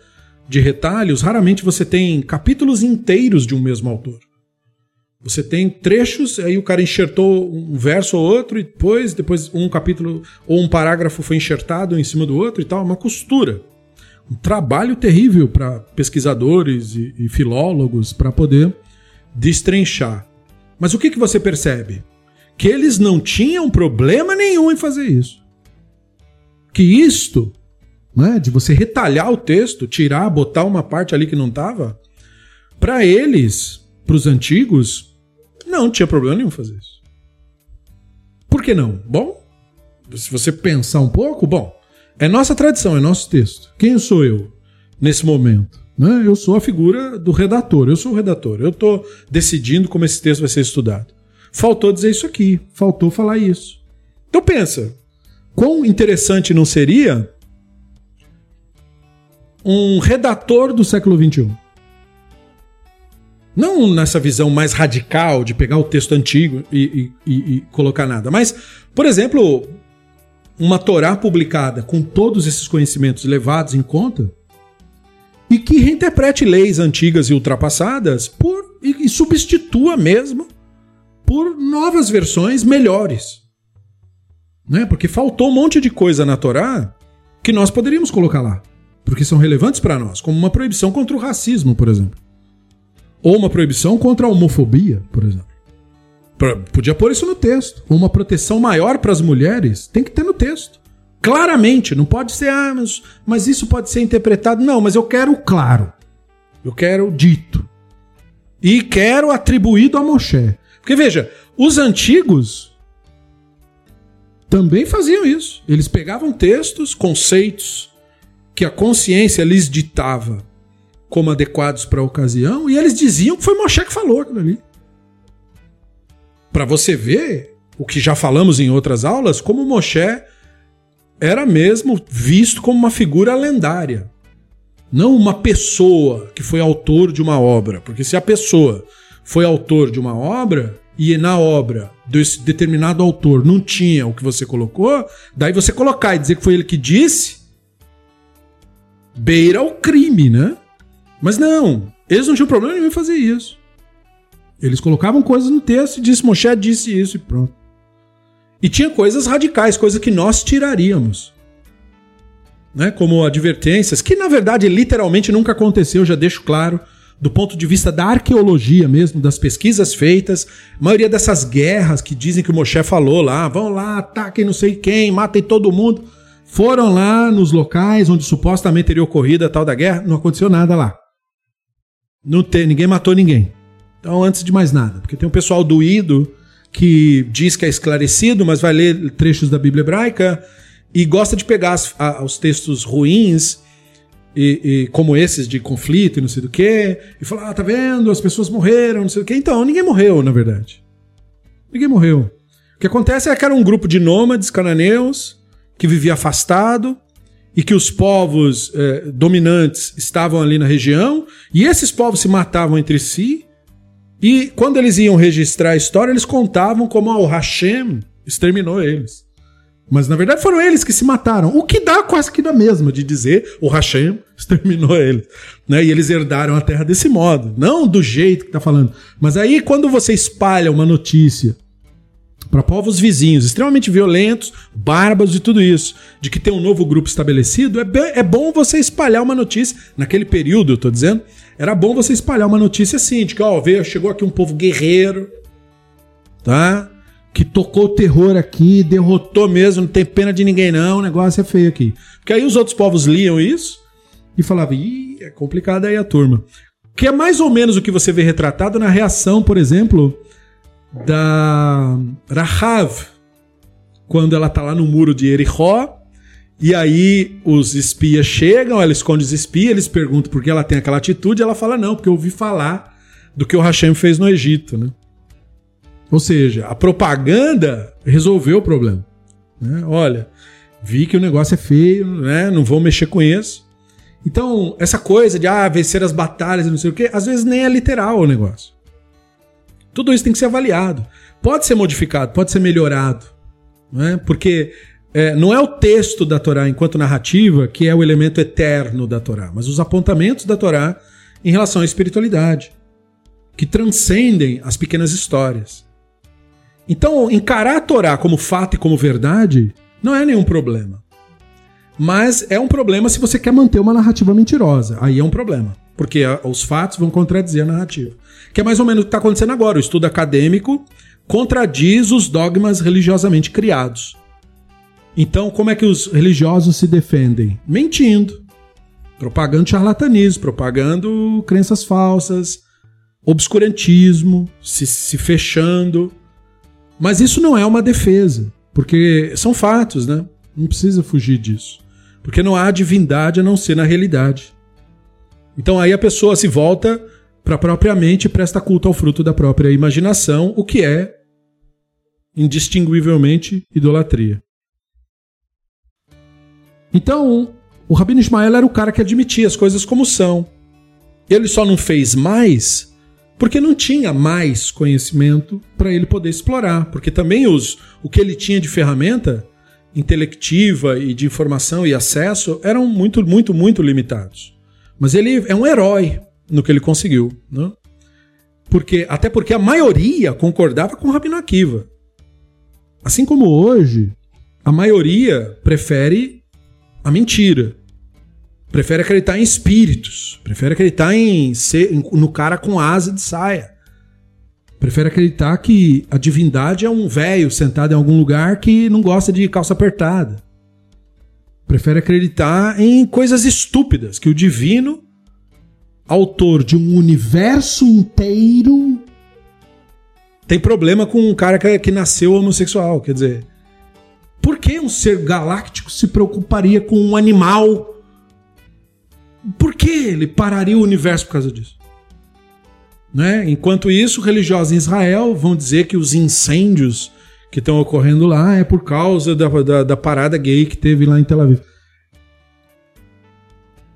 de retalhos, raramente você tem capítulos inteiros de um mesmo autor. Você tem trechos, aí o cara enxertou um verso ou outro, e depois, depois um capítulo ou um parágrafo foi enxertado em cima do outro e tal, uma costura. Um trabalho terrível para pesquisadores e, e filólogos para poder destrinchar. Mas o que, que você percebe? Que eles não tinham problema nenhum em fazer isso. Que isto, né, de você retalhar o texto, tirar, botar uma parte ali que não estava, para eles, para os antigos, não tinha problema nenhum fazer isso. Por que não? Bom, se você pensar um pouco, bom, é nossa tradição, é nosso texto. Quem sou eu nesse momento? Né? Eu sou a figura do redator, eu sou o redator, eu estou decidindo como esse texto vai ser estudado. Faltou dizer isso aqui, faltou falar isso. Então pensa, quão interessante não seria um redator do século XXI? Não nessa visão mais radical de pegar o texto antigo e, e, e, colocar nada, mas, por exemplo, uma Torá publicada com todos esses conhecimentos levados em conta e que reinterprete leis antigas e ultrapassadas por e, e substitua mesmo por novas versões melhores. Né? Porque faltou um monte de coisa na Torá que nós poderíamos colocar lá, porque são relevantes para nós, como uma proibição contra o racismo, por exemplo. Ou uma proibição contra a homofobia, por exemplo. Podia pôr isso no texto. Uma proteção maior para as mulheres tem que ter no texto. Claramente, não pode ser, ah, mas, mas isso pode ser interpretado. Não, mas eu quero claro. Eu quero dito. E quero atribuído a Moshe. Porque veja, os antigos também faziam isso. Eles pegavam textos, conceitos que a consciência lhes ditava como adequados para a ocasião, e eles diziam que foi Moshe que falou aquilo ali. Para você ver o que já falamos em outras aulas, como Moshe era mesmo visto como uma figura lendária. Não uma pessoa que foi autor de uma obra. Porque se a pessoa foi autor de uma obra e na obra desse determinado autor não tinha o que você colocou, daí você colocar e dizer que foi ele que disse, beira o crime, né? Mas não, eles não tinham problema nenhum em fazer isso. Eles colocavam coisas no texto e disse, Moshe disse isso e pronto. E tinha coisas radicais, coisas que nós tiraríamos. Né, como advertências, que na verdade literalmente nunca aconteceu, já deixo claro, do ponto de vista da arqueologia mesmo, das pesquisas feitas, a maioria dessas guerras que dizem que o Moshe falou lá, vão lá, ataquem não sei quem, matem todo mundo, foram lá nos locais onde supostamente teria ocorrido a tal da guerra, não aconteceu nada lá. Não tem, ninguém matou ninguém. Então, antes de mais nada, porque tem um pessoal doído que diz que é esclarecido, mas vai ler trechos da Bíblia hebraica e gosta de pegar as, a, os textos ruins, e, e, como esses de conflito e não sei do que, e falar: ah, tá vendo, as pessoas morreram, não sei do que. Então, ninguém morreu, na verdade. Ninguém morreu. O que acontece é que era um grupo de nômades cananeus que vivia afastado, e que os povos eh, dominantes estavam ali na região, e esses povos se matavam entre si, e quando eles iam registrar a história, eles contavam como o Hashem exterminou eles. Mas na verdade foram eles que se mataram. O que dá quase que da mesma de dizer o Hashem [LAUGHS] exterminou eles. Né? E eles herdaram a terra desse modo. Não do jeito que está falando. Mas aí quando você espalha uma notícia para povos vizinhos extremamente violentos, bárbaros e tudo isso, de que tem um novo grupo estabelecido, é, bem, é bom você espalhar uma notícia, naquele período, eu tô dizendo, era bom você espalhar uma notícia assim, de que, ó, veio, chegou aqui um povo guerreiro, tá? Que tocou o terror aqui, derrotou mesmo, não tem pena de ninguém não, o negócio é feio aqui. Porque aí os outros povos liam isso e falavam, ih, é complicado aí a turma. Que é mais ou menos o que você vê retratado na reação, por exemplo, da Rahav, quando ela tá lá no muro de Ericó, e aí os espias chegam, ela esconde os espias, eles perguntam por que ela tem aquela atitude, ela fala não, porque eu ouvi falar do que o Hashem fez no Egito, né? Ou seja, a propaganda resolveu o problema. Né? Olha, vi que o negócio é feio, né? não vou mexer com isso. Então, essa coisa de ah, vencer as batalhas e não sei o quê, às vezes nem é literal o negócio. Tudo isso tem que ser avaliado. Pode ser modificado, pode ser melhorado. Né? Porque é, não é o texto da Torá enquanto narrativa que é o elemento eterno da Torá, mas os apontamentos da Torá em relação à espiritualidade, que transcendem as pequenas histórias. Então, encarar a Torá como fato e como verdade não é nenhum problema. Mas é um problema se você quer manter uma narrativa mentirosa. Aí é um problema. Porque os fatos vão contradizer a narrativa. Que é mais ou menos o que está acontecendo agora. O estudo acadêmico contradiz os dogmas religiosamente criados. Então, como é que os religiosos se defendem? Mentindo, propagando charlatanismo, propagando crenças falsas, obscurantismo, se, se fechando. Mas isso não é uma defesa, porque são fatos, né? Não precisa fugir disso. Porque não há divindade a não ser na realidade. Então aí a pessoa se volta para a própria mente e presta culto ao fruto da própria imaginação, o que é indistinguivelmente idolatria. Então, o Rabino Ismael era o cara que admitia as coisas como são. Ele só não fez mais porque não tinha mais conhecimento para ele poder explorar, porque também os, o que ele tinha de ferramenta intelectiva e de informação e acesso eram muito, muito, muito limitados. Mas ele é um herói no que ele conseguiu, né? Porque, até porque a maioria concordava com o Rabino Akiva. Assim como hoje, a maioria prefere a mentira. Prefere acreditar em espíritos. Prefere acreditar em ser no cara com asa de saia. Prefere acreditar que a divindade é um velho sentado em algum lugar que não gosta de calça apertada. Prefere acreditar em coisas estúpidas, que o divino, autor de um universo inteiro, tem problema com um cara que, nasceu homossexual. Quer dizer, por que um ser galáctico se preocuparia com um animal? Por que ele pararia o universo por causa disso? Né? Enquanto isso, religiosos em Israel vão dizer que os incêndios que estão ocorrendo lá é por causa da, da, da parada gay que teve lá em Tel Aviv.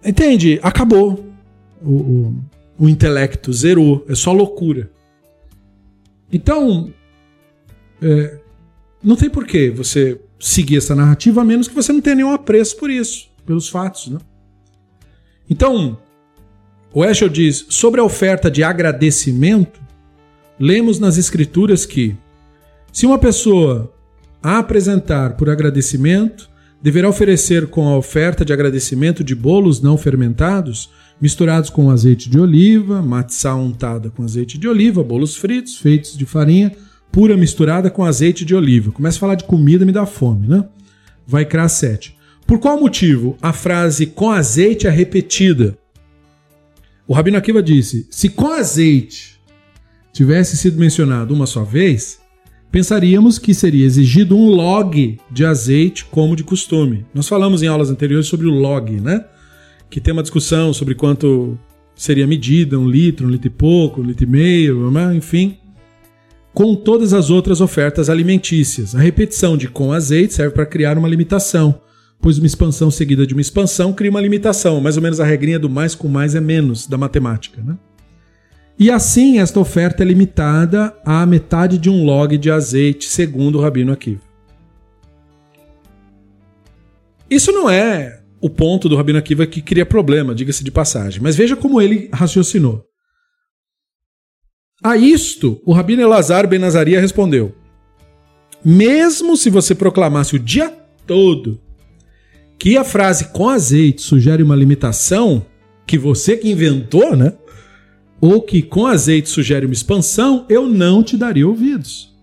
Entende? Acabou. O, o, o intelecto zerou. É só loucura. Então, é, não tem porquê você seguir essa narrativa, a menos que você não tenha nenhum apreço por isso, pelos fatos. Né? Então, o Eschel diz: sobre a oferta de agradecimento, lemos nas Escrituras que, se uma pessoa a apresentar por agradecimento, deverá oferecer com a oferta de agradecimento de bolos não fermentados, misturados com azeite de oliva, matzá untada com azeite de oliva, bolos fritos, feitos de farinha pura misturada com azeite de oliva. Começa a falar de comida, me dá fome, né? Vai criar 7. Por qual motivo a frase com azeite é repetida? O Rabino Akiva disse: se com azeite tivesse sido mencionado uma só vez, pensaríamos que seria exigido um log de azeite como de costume. Nós falamos em aulas anteriores sobre o log, né? Que tem uma discussão sobre quanto seria medida, um litro, um litro e pouco, um litro e meio, né? enfim com todas as outras ofertas alimentícias. A repetição de com azeite serve para criar uma limitação, pois uma expansão seguida de uma expansão cria uma limitação, mais ou menos a regrinha do mais com mais é menos da matemática. Né? E assim, esta oferta é limitada à metade de um log de azeite, segundo o Rabino Akiva. Isso não é o ponto do Rabino Akiva que cria problema, diga-se de passagem, mas veja como ele raciocinou. A isto, o Rabino Elazar Ben Nazaria respondeu: Mesmo se você proclamasse o dia todo que a frase com azeite sugere uma limitação que você que inventou, né? Ou que com azeite sugere uma expansão, eu não te daria ouvidos.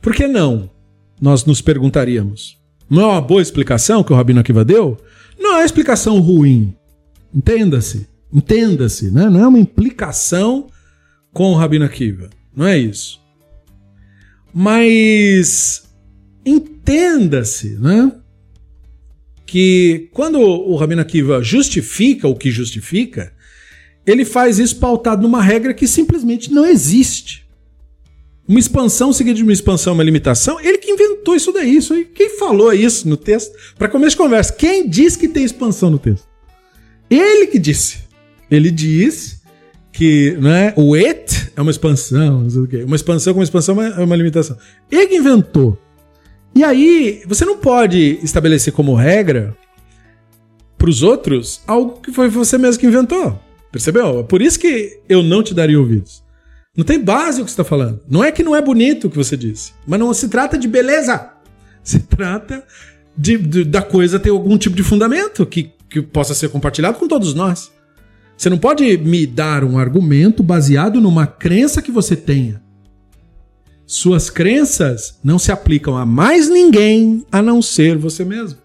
Por que não? Nós nos perguntaríamos. Não é uma boa explicação que o Rabino Akiva deu? Não é explicação ruim. Entenda-se. Entenda-se, né? Não é uma implicação com o Rabino Akiva. Não é isso. Mas entenda-se, né? Que quando o Rabino Akiva justifica o que justifica, ele faz isso pautado numa regra que simplesmente não existe. Uma expansão seguida de uma expansão, uma limitação, ele que inventou isso daí. Isso aí. Quem falou isso no texto? Para começo de conversa, quem disse que tem expansão no texto? Ele que disse. Ele diz que né, o et é uma expansão, uma expansão com uma expansão é uma limitação. Ele que inventou. E aí, você não pode estabelecer como regra para os outros algo que foi você mesmo que inventou. Percebeu? Por isso que eu não te daria ouvidos. Não tem base o que você está falando. Não é que não é bonito o que você disse, mas não se trata de beleza. [LAUGHS] Se trata de, de, da coisa ter algum tipo de fundamento que, que possa ser compartilhado com todos nós. Você não pode me dar um argumento baseado numa crença que você tenha. Suas crenças não se aplicam a mais ninguém a não ser você mesmo.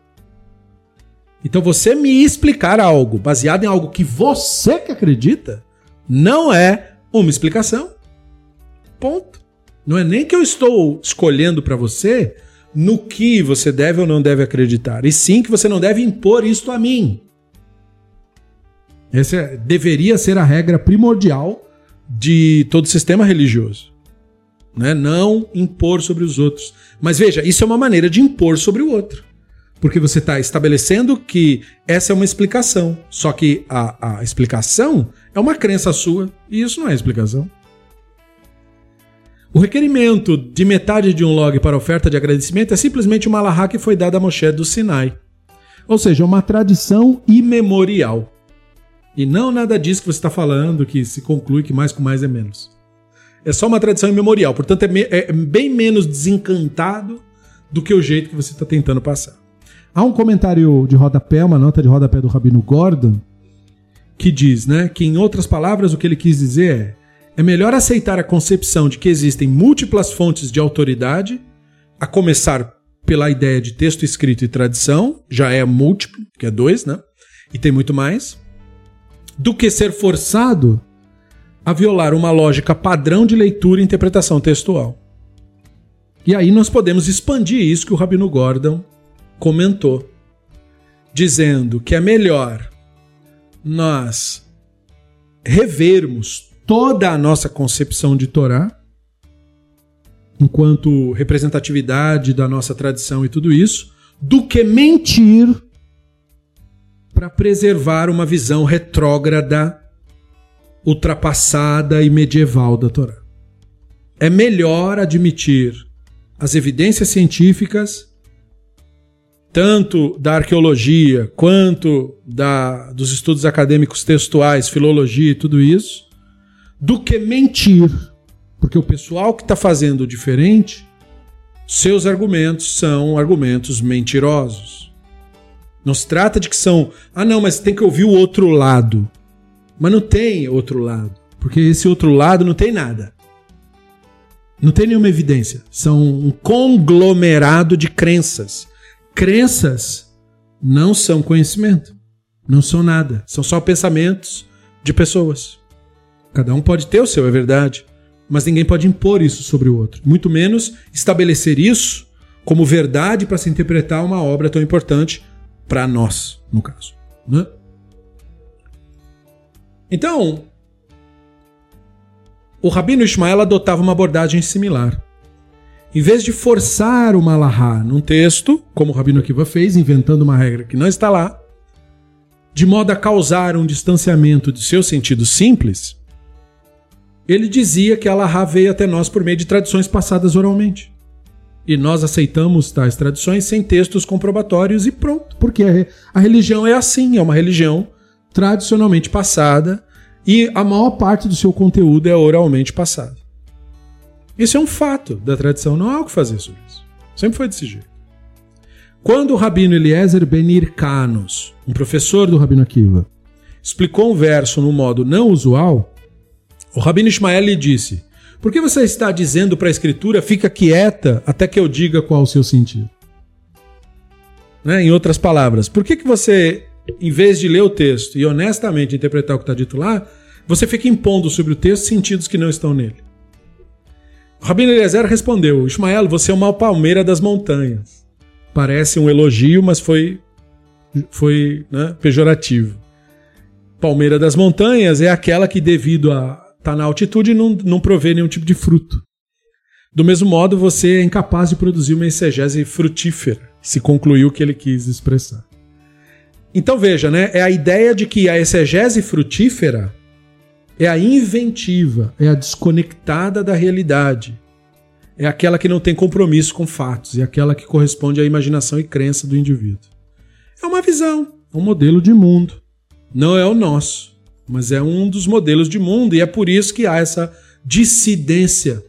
Então você me explicar algo baseado em algo que você que acredita não é uma explicação. Ponto. Não é nem que eu estou escolhendo para você no que você deve ou não deve acreditar, e sim que você não deve impor isto a mim. Essa é, deveria ser a regra primordial de todo sistema religioso. Né? Não impor sobre os outros. Mas veja, isso é uma maneira de impor sobre o outro. Porque você está estabelecendo que essa é uma explicação. Só que a, a explicação é uma crença sua. E isso não é explicação. O requerimento de metade de um log para oferta de agradecimento é simplesmente uma alahá que foi dada a Moshe do Sinai. Ou seja, uma tradição imemorial. E não nada disso que você está falando, que se conclui que mais com mais é menos. É só uma tradição imemorial, portanto é, me, é bem menos desencantado do que o jeito que você está tentando passar. Há um comentário de rodapé, uma nota de rodapé do Rabino Gordon, que diz, né, que em outras palavras o que ele quis dizer é é melhor aceitar a concepção de que existem múltiplas fontes de autoridade, a começar pela ideia de texto escrito e tradição, já é múltiplo, que é dois, né? E tem muito mais, do que ser forçado a violar uma lógica padrão de leitura e interpretação textual. E aí nós podemos expandir isso que o Rabino Gordon comentou, dizendo que é melhor nós revermos toda a nossa concepção de Torá, enquanto representatividade da nossa tradição e tudo isso, do que mentir para preservar uma visão retrógrada, ultrapassada e medieval da Torá. É melhor admitir as evidências científicas, tanto da arqueologia quanto da, dos estudos acadêmicos textuais, filologia e tudo isso, do que mentir. Porque o pessoal que está fazendo diferente, seus argumentos são argumentos mentirosos. Não se trata de que são, ah não, mas tem que ouvir o outro lado. Mas não tem outro lado, porque esse outro lado não tem nada. Não tem nenhuma evidência. São um conglomerado de crenças. Crenças não são conhecimento, não são nada, são só pensamentos de pessoas. Cada um pode ter o seu, é verdade. Mas ninguém pode impor isso sobre o outro. Muito menos estabelecer isso como verdade para se interpretar uma obra tão importante para nós, no caso. Né? Então, o Rabino Ismael adotava uma abordagem similar. Em vez de forçar o Malahá num texto, como o Rabino Akiva fez, inventando uma regra que não está lá, de modo a causar um distanciamento de seu sentido simples, ele dizia que Allah veio até nós por meio de tradições passadas oralmente. E nós aceitamos tais tradições sem textos comprobatórios e pronto, porque a religião é assim, é uma religião tradicionalmente passada e a maior parte do seu conteúdo é oralmente passado. Isso é um fato da tradição, não há o que fazer sobre isso. Sempre foi desse jeito. Quando o rabino Eliezer Benir Canos, um professor do rabino Akiva, explicou um verso no modo não usual, o Rabino Ismael lhe disse: Por que você está dizendo para a Escritura, fica quieta até que eu diga qual o seu sentido? Né? Em outras palavras, por que, que você, em vez de ler o texto e honestamente interpretar o que está dito lá, você fica impondo sobre o texto sentidos que não estão nele? Rabino Eliezer respondeu: Ismael, você é uma palmeira das montanhas. Parece um elogio, mas foi, foi né, pejorativo. Palmeira das montanhas é aquela que, devido a está na altitude não, não provê nenhum tipo de fruto. Do mesmo modo, você é incapaz de produzir uma exegese frutífera, se concluiu o que ele quis expressar. Então veja, né? É a ideia de que a exegese frutífera é a inventiva, é a desconectada da realidade. é aquela que não tem compromisso com fatos, é aquela que corresponde à imaginação e crença do indivíduo. É uma visão, é um modelo de mundo. Não é o nosso, mas é um dos modelos de mundo e é por isso que há essa dissidência.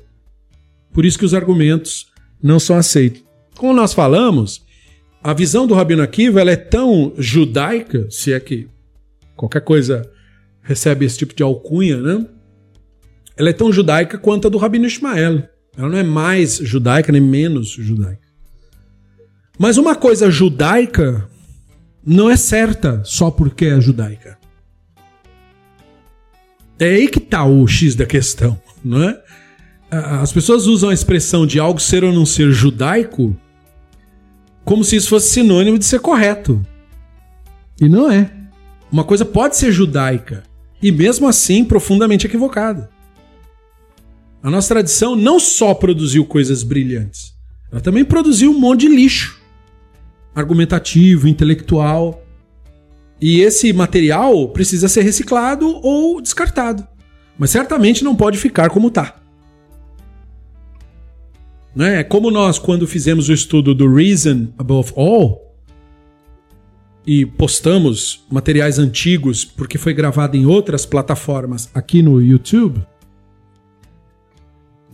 Por isso que os argumentos não são aceitos. Como nós falamos, a visão do Rabino Akiva ela é tão judaica, se é que qualquer coisa recebe esse tipo de alcunha, né? Ela é tão judaica quanto a do Rabino Ismael. Ela não é mais judaica nem menos judaica. Mas uma coisa judaica não é certa só porque é judaica. É aí que está o X da questão, não é? As pessoas usam a expressão de algo ser ou não ser judaico como se isso fosse sinônimo de ser correto. E não é. Uma coisa pode ser judaica e mesmo assim profundamente equivocada. A nossa tradição não só produziu coisas brilhantes, ela também produziu um monte de lixo argumentativo, intelectual. E esse material precisa ser reciclado ou descartado. Mas certamente não pode ficar como está. Né? Como nós, quando fizemos o estudo do Reason Above All, e postamos materiais antigos, porque foi gravado em outras plataformas aqui no YouTube,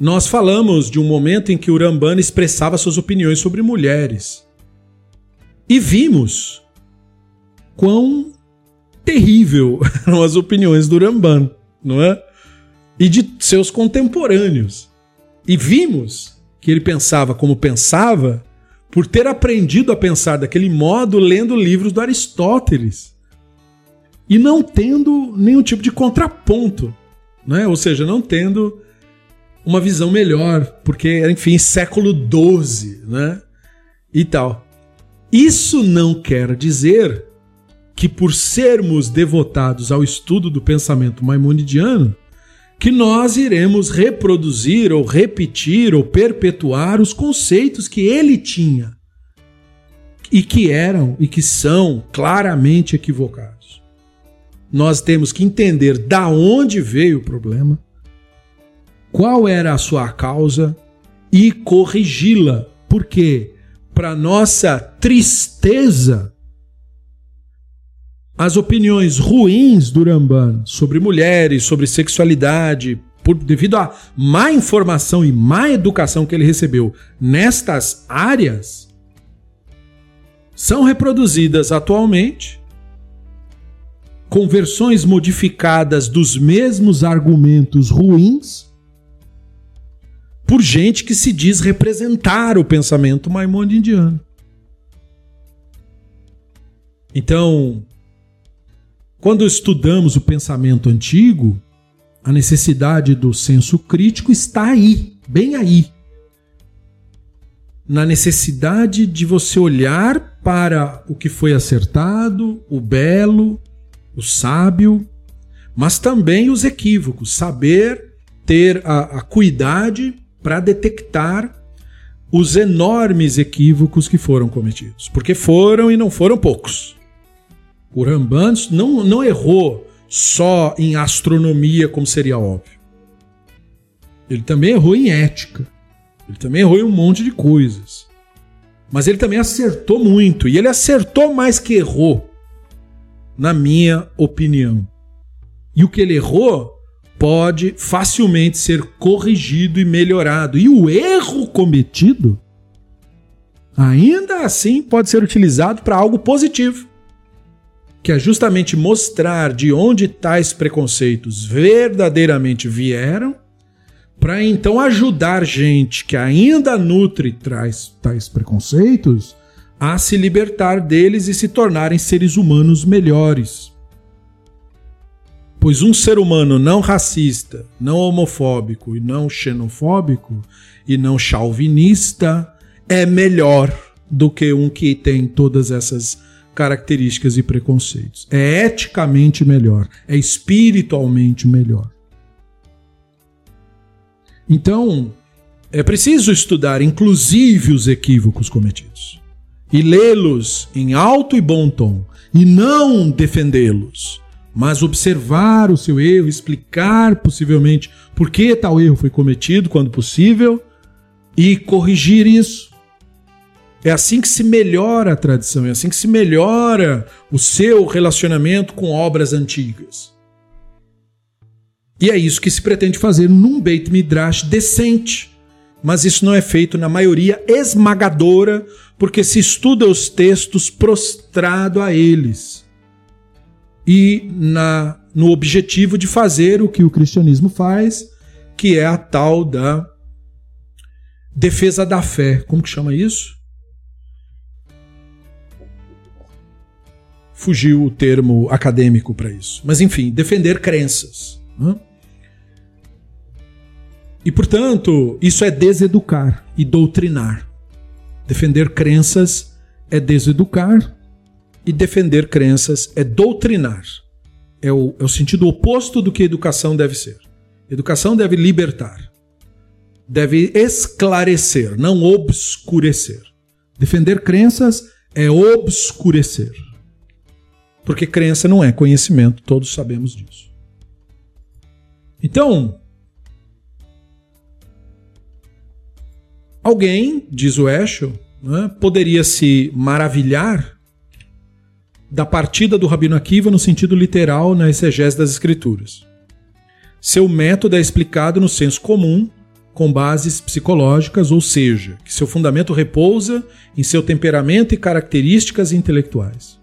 nós falamos de um momento em que o expressava suas opiniões sobre mulheres. E vimos quão terrível [LAUGHS] eram as opiniões do Rambana, não é? E de seus contemporâneos. E vimos que ele pensava como pensava por ter aprendido a pensar daquele modo lendo livros do Aristóteles e não tendo nenhum tipo de contraponto, né? ou seja, não tendo uma visão melhor, porque, enfim, século XII, né? E tal. Isso não quer dizer que, por sermos devotados ao estudo do pensamento maimonidiano, que nós iremos reproduzir ou repetir ou perpetuar os conceitos que ele tinha e que eram e que são claramente equivocados. Nós temos que entender da onde veio o problema, qual era a sua causa e corrigi-la. Porque, para nossa tristeza, as opiniões ruins do Ramban sobre mulheres, sobre sexualidade, por, devido à má informação e má educação que ele recebeu nestas áreas, são reproduzidas atualmente com versões modificadas dos mesmos argumentos ruins por gente que se diz representar o pensamento maimonidiano. Então, quando estudamos o pensamento antigo, a necessidade do senso crítico está aí, bem aí. Na necessidade de você olhar para o que foi acertado, o belo, o sábio, mas também os equívocos, saber ter a, cuidade para detectar os enormes equívocos que foram cometidos. Porque foram e não foram poucos. O Ramban não, não errou só em astronomia, como seria óbvio. Ele também errou em ética. Ele também errou em um monte de coisas. Mas ele também acertou muito. E ele acertou mais que errou, na minha opinião. E o que ele errou pode facilmente ser corrigido e melhorado. E o erro cometido, ainda assim, pode ser utilizado para algo positivo, que é justamente mostrar de onde tais preconceitos verdadeiramente vieram, para então ajudar gente que ainda nutre traz tais preconceitos a se libertar deles e se tornarem seres humanos melhores. Pois um ser humano não racista, não homofóbico e não xenofóbico e não chauvinista é melhor do que um que tem todas essas características e preconceitos. É eticamente melhor, é espiritualmente melhor. Então, é preciso estudar inclusive os equívocos cometidos e lê-los em alto e bom tom e não defendê-los mas observar o seu erro, explicar possivelmente por que tal erro foi cometido quando possível e corrigir isso. É assim que se melhora a tradição, é assim que se melhora o seu relacionamento com obras antigas. E é isso que se pretende fazer num Beit Midrash decente. Mas isso não é feito na maioria esmagadora, porque se estuda os textos prostrado a eles. E na, no objetivo de fazer o que o cristianismo faz, que é a tal da defesa da fé. Como que chama isso? Fugiu o termo acadêmico para isso. Mas enfim, defender crenças. Né? E portanto, isso é deseducar e doutrinar. Defender crenças é deseducar e defender crenças é doutrinar. É o, é o sentido oposto do que educação deve ser. Educação deve libertar, deve esclarecer, não obscurecer. Defender crenças é obscurecer. Porque crença não é conhecimento, todos sabemos disso. Então, alguém, diz o Eshel, né, poderia se maravilhar da partida do Rabino Akiva no sentido literal na exegese das Escrituras. Seu método é explicado no senso comum, com bases psicológicas, ou seja, que seu fundamento repousa em seu temperamento e características intelectuais.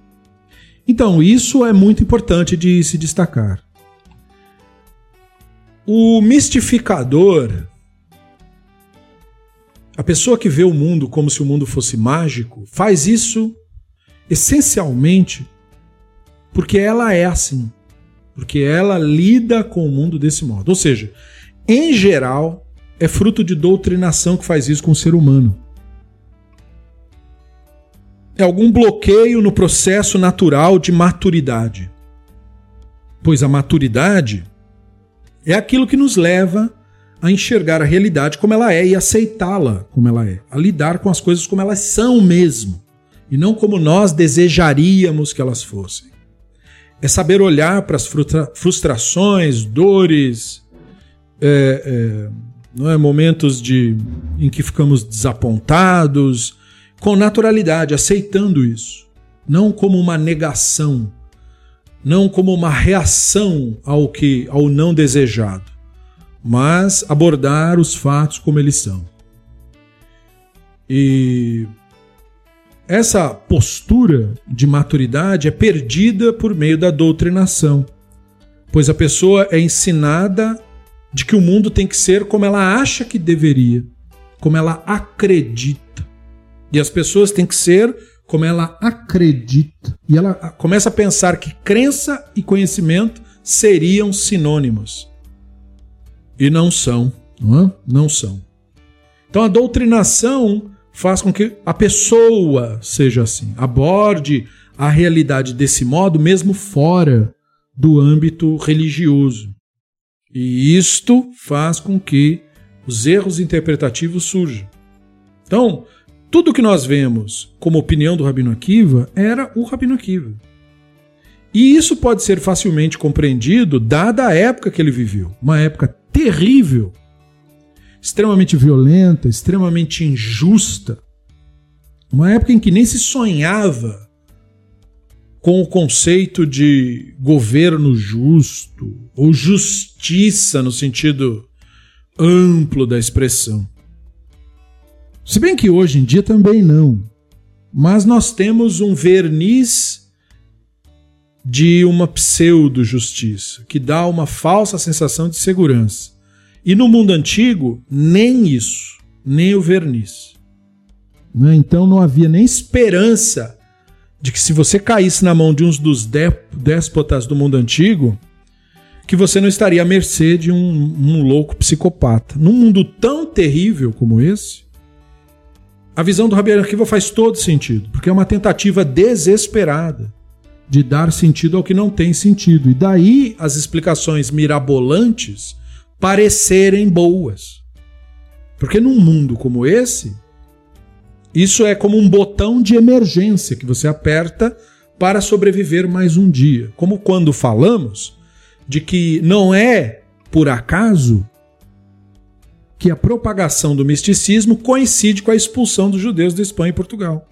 Então, isso é muito importante de se destacar. O mistificador, a pessoa que vê o mundo como se o mundo fosse mágico, faz isso essencialmente porque ela é assim. Porque ela lida com o mundo desse modo. Ou seja, em geral, é fruto de doutrinação que faz isso com o ser humano é algum bloqueio no processo natural de maturidade. Pois a maturidade é aquilo que nos leva a enxergar a realidade como ela é e aceitá-la como ela é, a lidar com as coisas como elas são mesmo, e não como nós desejaríamos que elas fossem. É saber olhar para as frustrações, dores, é, é, não é, momentos de, em que ficamos desapontados, com naturalidade, aceitando isso, não como uma negação, não como uma reação ao que ao não desejado, mas abordar os fatos como eles são. E essa postura de maturidade é perdida por meio da doutrinação, pois a pessoa é ensinada de que o mundo tem que ser como ela acha que deveria, como ela acredita. E as pessoas têm que ser como ela acredita. E ela começa a pensar que crença e conhecimento seriam sinônimos. E não são, não, é? não são. Então a doutrinação faz com que a pessoa seja assim, aborde a realidade desse modo, mesmo fora do âmbito religioso. E isto faz com que os erros interpretativos surjam. Então, tudo que nós vemos como opinião do Rabino Akiva era o Rabino Akiva. E isso pode ser facilmente compreendido dada a época que ele viveu, uma época terrível, extremamente violenta, extremamente injusta, uma época em que nem se sonhava com o conceito de governo justo ou justiça no sentido amplo da expressão. Se bem que hoje em dia também não. Mas nós temos um verniz de uma pseudo-justiça, que dá uma falsa sensação de segurança. E no mundo antigo, nem isso, nem o verniz. Né? Então não havia nem esperança de que se você caísse na mão de uns dos déspotas do mundo antigo, que você não estaria à mercê de um, um louco psicopata. Num mundo tão terrível como esse, a visão do Rabi Akiva faz todo sentido, porque é uma tentativa desesperada de dar sentido ao que não tem sentido. E daí as explicações mirabolantes parecerem boas. Porque num mundo como esse, isso é como um botão de emergência que você aperta para sobreviver mais um dia. Como quando falamos de que não é por acaso que a propagação do misticismo coincide com a expulsão dos judeus da Espanha e Portugal.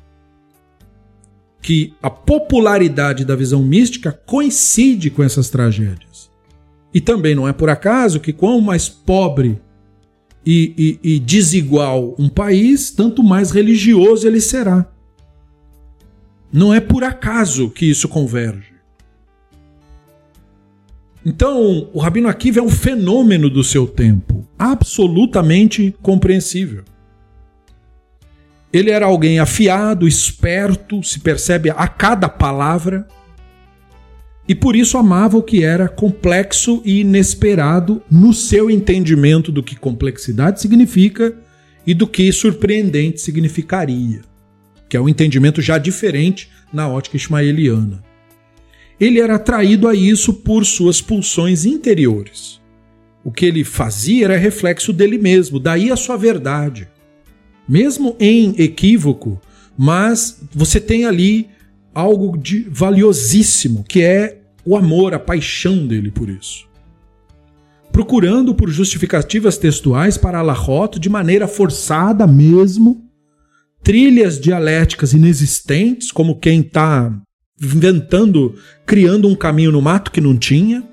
Que a popularidade da visão mística coincide com essas tragédias. E também não é por acaso que, quanto mais pobre e, e, e desigual um país, tanto mais religioso ele será. Não é por acaso que isso converge. Então, o Rabino Akiva é um fenômeno do seu tempo, absolutamente compreensível. Ele era alguém afiado, esperto, se percebe a cada palavra, e por isso amava o que era complexo e inesperado no seu entendimento do que complexidade significa e do que surpreendente significaria, que é um entendimento já diferente na ótica ismaeliana. Ele era atraído a isso por suas pulsões interiores. O que ele fazia era reflexo dele mesmo, daí a sua verdade. Mesmo em equívoco, mas você tem ali algo de valiosíssimo, que é o amor, a paixão dele por isso. Procurando por justificativas textuais para Alahot de maneira forçada mesmo, trilhas dialéticas inexistentes, como quem está inventando, criando um caminho no mato que não tinha,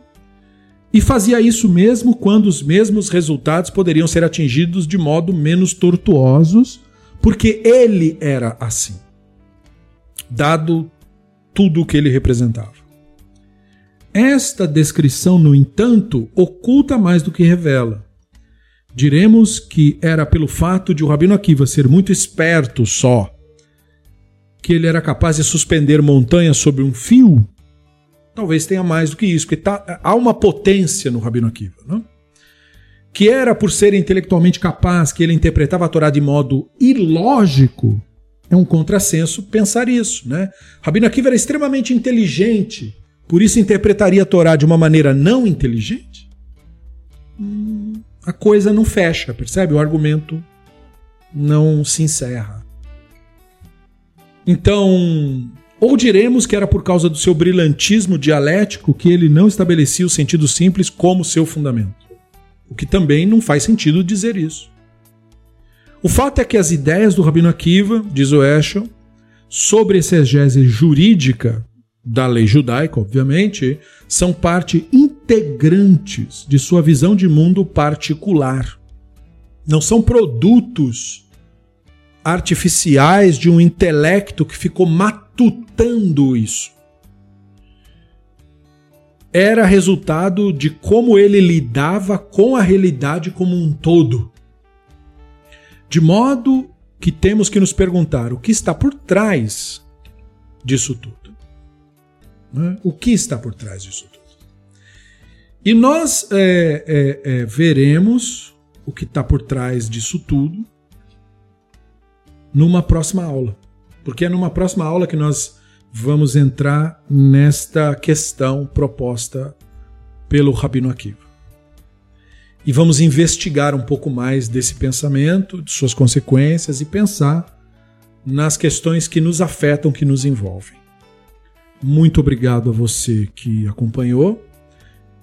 e fazia isso mesmo quando os mesmos resultados poderiam ser atingidos de modo menos tortuosos, porque ele era assim, dado tudo o que ele representava. Esta descrição, no entanto, oculta mais do que revela. Diremos que era pelo fato de o Rabino Akiva ser muito esperto só, que ele era capaz de suspender montanhas sobre um fio. Talvez tenha mais do que isso, porque tá, há uma potência no Rabino Akiva, não? que era por ser intelectualmente capaz, que ele interpretava a Torá de modo ilógico, é um contrassenso pensar isso. Né? Rabino Akiva era extremamente inteligente, por isso interpretaria a Torá de uma maneira não inteligente? Hum, a coisa não fecha, percebe? O argumento não se encerra. Então, ou diremos que era por causa do seu brilhantismo dialético que ele não estabelecia o sentido simples como seu fundamento. O que também não faz sentido dizer isso. O fato é que as ideias do Rabino Akiva, diz o Eshel, sobre exegese jurídica da lei judaica, obviamente, são parte integrantes de sua visão de mundo particular. Não são produtos artificiais de um intelecto que ficou matutando isso. Era resultado de como ele lidava com a realidade como um todo. De modo que temos que nos perguntar o que está por trás disso tudo. Né? O que está por trás disso tudo? E nós é, é, é, veremos o que está por trás disso tudo numa próxima aula. Porque é numa próxima aula que nós vamos entrar nesta questão proposta pelo Rabino Akiva. E vamos investigar um pouco mais desse pensamento, de suas consequências e pensar nas questões que nos afetam, que nos envolvem. Muito obrigado a você que acompanhou.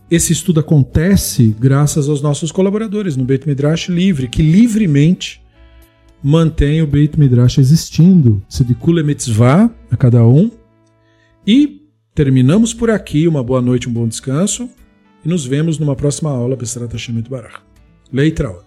Esse estudo acontece graças aos nossos colaboradores no Beit Midrash Livre, que livremente mantém o Beit Midrash existindo. Sidikule Mitzvah a cada um. E terminamos por aqui. Uma boa noite, um bom descanso. E nos vemos numa próxima aula. Besrat Hashem Barach. Leitra